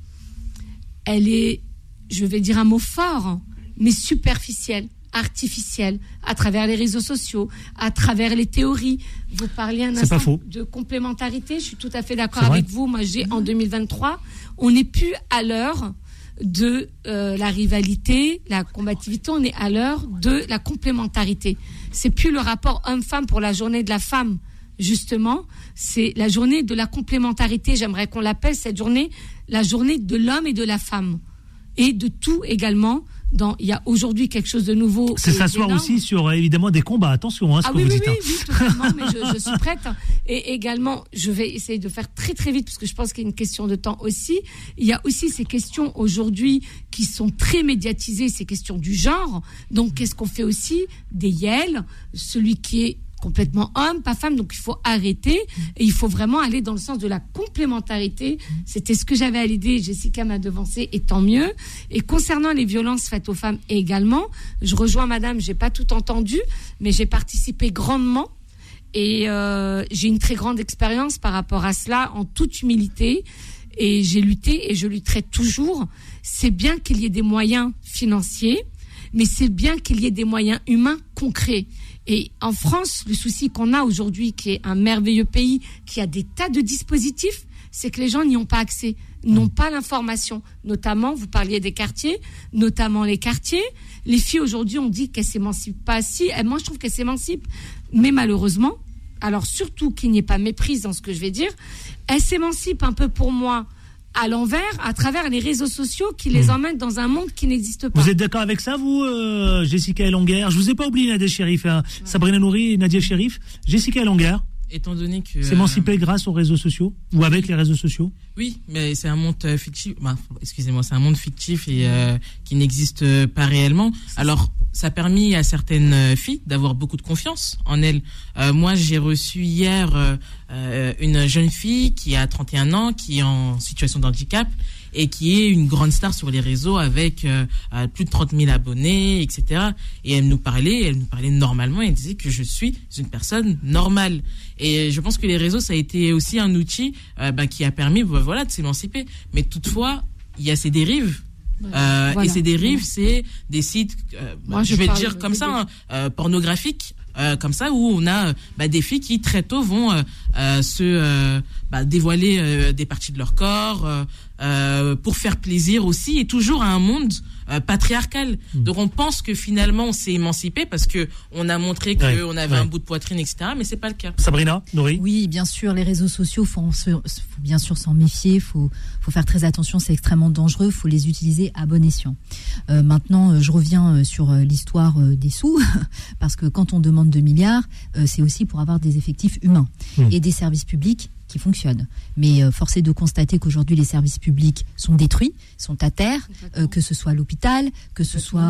elle est, je vais dire un mot fort, mais superficielle, artificielle, à travers les réseaux sociaux, à travers les théories. Vous parliez un instant de complémentarité, je suis tout à fait d'accord avec vous. Moi, j'ai en 2023, on n'est plus à l'heure de euh, la rivalité, la combativité, on est à l'heure de la complémentarité. C'est plus le rapport homme-femme pour la journée de la femme, justement, c'est la journée de la complémentarité. J'aimerais qu'on l'appelle cette journée la journée de l'homme et de la femme et de tout également. Dans, il y a aujourd'hui quelque chose de nouveau. C'est s'asseoir aussi sur euh, évidemment des combats. Attention, hein, ce Ah que oui, vous oui, dites. oui, hein. oui, totalement, mais je, je suis prête. Et également, je vais essayer de faire très très vite parce que je pense qu'il y a une question de temps aussi. Il y a aussi ces questions aujourd'hui qui sont très médiatisées, ces questions du genre. Donc, qu'est-ce qu'on fait aussi des yels, celui qui est complètement homme, pas femme, donc il faut arrêter et il faut vraiment aller dans le sens de la complémentarité. C'était ce que j'avais à l'idée, Jessica m'a devancé et tant mieux. Et concernant les violences faites aux femmes également, je rejoins madame, j'ai pas tout entendu, mais j'ai participé grandement et euh, j'ai une très grande expérience par rapport à cela, en toute humilité. Et j'ai lutté et je lutterai toujours. C'est bien qu'il y ait des moyens financiers, mais c'est bien qu'il y ait des moyens humains concrets. Et en France, le souci qu'on a aujourd'hui, qui est un merveilleux pays, qui a des tas de dispositifs, c'est que les gens n'y ont pas accès, n'ont pas l'information. Notamment, vous parliez des quartiers, notamment les quartiers. Les filles aujourd'hui, on dit qu'elles s'émancipent pas si. Moi, je trouve qu'elles s'émancipent, mais malheureusement, alors surtout qu'il n'y ait pas méprise dans ce que je vais dire, elles s'émancipent un peu pour moi à l'envers, à travers les réseaux sociaux qui les emmènent dans un monde qui n'existe pas. Vous êtes d'accord avec ça, vous, euh, Jessica Elonguer Je vous ai pas oublié, Nadia Sherif. hein. Sabrina Nouri et Nadia Sherif. Jessica Elonguer Étant donné que. s'émanciper grâce aux réseaux sociaux ou avec les réseaux sociaux? Oui, mais c'est un monde euh, fictif. bah, excusez-moi, c'est un monde fictif et euh, qui n'existe euh, pas réellement. Alors, ça a permis à certaines euh, filles d'avoir beaucoup de confiance en elles. Euh, moi, j'ai reçu hier une jeune fille qui a 31 ans, qui est en situation de handicap et qui est une grande star sur les réseaux avec euh, plus de 30 000 abonnés, etc. Et elle nous parlait, elle nous parlait normalement, et elle disait que je suis une personne normale. Et je pense que les réseaux, ça a été aussi un outil euh, bah, qui a permis bah, voilà, de s'émanciper. Mais toutefois, il y a ces dérives. Euh, Voilà. Et ces dérives, c'est des sites, Moi, je je vais dire comme ça, hein, pornographiques, euh, comme ça, où on a bah, des filles qui très tôt vont euh, euh, se bah, dévoiler des parties de leur corps, euh, pour faire plaisir aussi, et toujours à un monde euh, patriarcal. Hmm. Donc on pense que finalement on s'est émancipé parce que on a montré qu'on Ouais, avait ouais. un bout de poitrine, etc. Mais c'est pas le cas. Sabrina, Nouri Oui, bien sûr, les réseaux sociaux, faut, se- faut bien sûr s'en méfier, faut, faut faire très attention, c'est extrêmement dangereux, faut les utiliser à bon escient. Euh, maintenant, je reviens sur l'histoire des sous, parce que quand on demande 2 milliards, euh, c'est aussi pour avoir des effectifs humains Hmm. et des services publics qui fonctionnent. Mais euh, force est de constater qu'aujourd'hui, les services publics sont détruits, sont à terre, euh, que ce soit l'hôpital, que ce soit,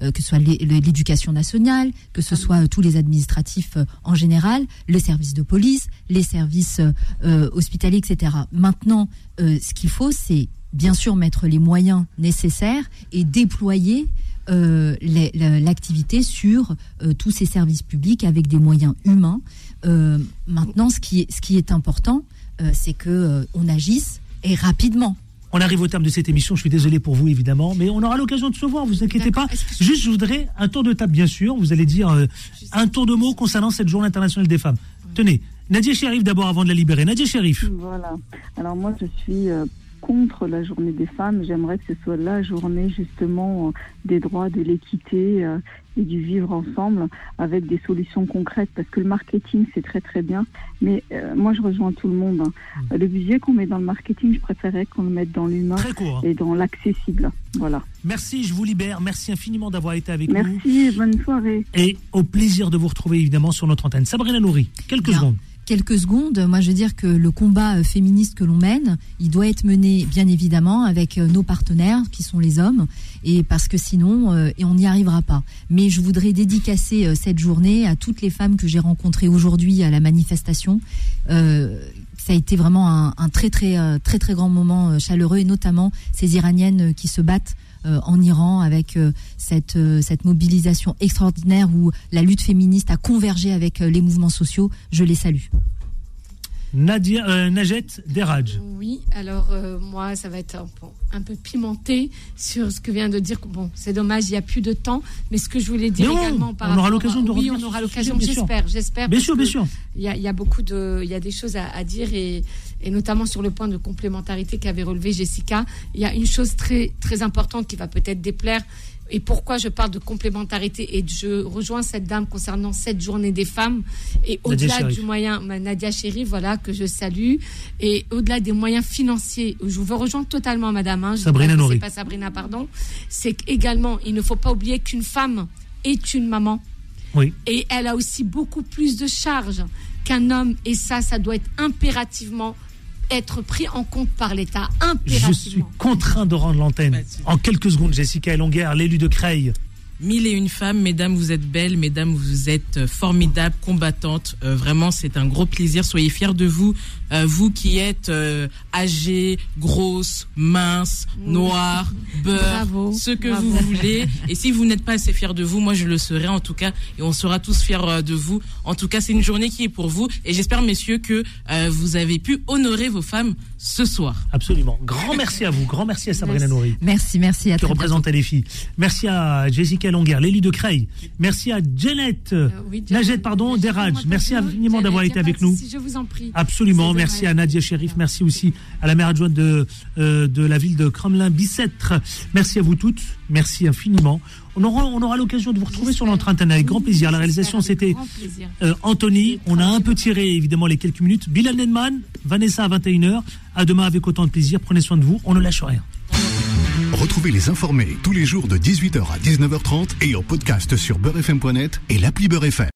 euh, que soit l'é- l'éducation nationale, que ce soit euh, tous les administratifs en général, le service de police, les services hospitaliers, etc. Maintenant, ce qu'il faut, c'est bien sûr mettre les moyens nécessaires et déployer l'activité sur euh, tous ces services publics avec des moyens humains. Euh, maintenant, ce qui est, ce qui est important, euh, c'est que euh, on agisse et rapidement. On arrive au terme de cette émission. Je suis désolé pour vous, évidemment, mais on aura l'occasion de se voir. Vous inquiétez pas. Juste, je voudrais un tour de table, bien sûr. Vous allez dire euh, un tour de mots concernant cette Journée internationale des femmes. Tenez, Nadia Sherif d'abord avant de la libérer. Nadia Sherif. Voilà. Alors moi, je suis euh, contre la journée des femmes. J'aimerais que ce soit la journée justement euh, des droits, de l'équité euh, et du vivre ensemble avec des solutions concrètes. Parce que le marketing, c'est très très bien. Mais euh, moi, je rejoins tout le monde. hein. Mm. Le budget qu'on met dans le marketing, je préférais qu'on le mette dans l'humain hein. et dans l'accessible. Voilà. Merci, je vous libère. Merci infiniment d'avoir été avec nous. Merci, bonne soirée. Et au plaisir de vous retrouver, évidemment, sur notre antenne. Sabrina Nouri, quelques Bien. secondes. Quelques secondes, moi je veux dire que le combat euh, féministe que l'on mène, il doit être mené bien évidemment avec euh, nos partenaires qui sont les hommes, et parce que sinon, euh, et on n'y arrivera pas. Mais je voudrais dédicacer cette journée à toutes les femmes que j'ai rencontrées aujourd'hui à la manifestation. Ça a été vraiment un, un très très très très grand moment chaleureux, et notamment ces Iraniennes qui se battent en Iran avec euh, cette, euh, cette mobilisation extraordinaire où la lutte féministe a convergé avec euh, les mouvements sociaux. Je les salue. Nadia, euh, Najet Deraj. Oui, alors euh, moi, ça va être un, peu- un peu pimenté sur ce que vient de dire. Bon, c'est dommage, il n'y a plus de temps, mais ce que je voulais dire non, également par on aura l'occasion de Oui, revenir on sur aura l'occasion, j'espère, j'espère. Bien sûr, bien sûr. Il y a, il y a beaucoup de, il y a des choses à, à dire et, et notamment sur le point de complémentarité qu'avait relevé Jessica. Il y a une chose très, très importante qui va peut-être déplaire. Et pourquoi je parle de complémentarité et je rejoins cette dame concernant cette journée des femmes. Et au-delà du moyen Nadia Chéri, voilà que je salue. Et au-delà des moyens financiers, je vous rejoins totalement madame hein, je Sabrina c'est pas Sabrina pardon, c'est qu'également il ne faut pas oublier qu'une femme est une maman. Oui. et elle a aussi beaucoup plus de charges qu'un homme. Et ça ça doit être impérativement être pris en compte par l'État Je suis impérativement. contraint de rendre l'antenne. En quelques secondes, Jessica Elonguer, l'élu de Creil. Mille et une femmes, mesdames, vous êtes belles, mesdames, vous êtes formidables, combattantes. Euh, vraiment, c'est un gros plaisir. Soyez fiers de vous, Euh, vous qui êtes euh, âgées, grosses, minces, noires, beurre, Bravo, ce que bravo. vous voulez. Et si vous n'êtes pas assez fiers de vous, moi je le serai en tout cas, et on sera tous fiers euh, de vous. En tout cas, c'est une journée qui est pour vous, et j'espère, messieurs, que euh, vous avez pu honorer vos femmes ce soir. Absolument. Grand merci à vous. Grand merci à Sabrina Merci. Nouri. Merci, merci à qui très représente les filles. Merci à Jessica Longuer, l'élu de Creil. Merci à Janet, Euh, oui, Janet, Najet, pardon, Deraj. Merci infiniment d'avoir été avec nous. Si je vous en prie. Absolument. Merci à Nadia Sherif. Merci aussi à la maire adjointe de, euh, de la ville de Cromlin-Bicêtre. Merci à vous toutes. Merci infiniment. On aura, on aura l'occasion de vous retrouver sur notre antenne avec grand plaisir. La réalisation, c'était euh, Anthony. On a un peu tiré, évidemment, les quelques minutes. Bilal Nedman, Vanessa à 21h. À demain avec autant de plaisir. Prenez soin de vous. On ne lâche rien. Retrouvez les informés tous les jours de 18h à 19h30 et en podcast sur beurrefm.net et l'appli Beurrefm.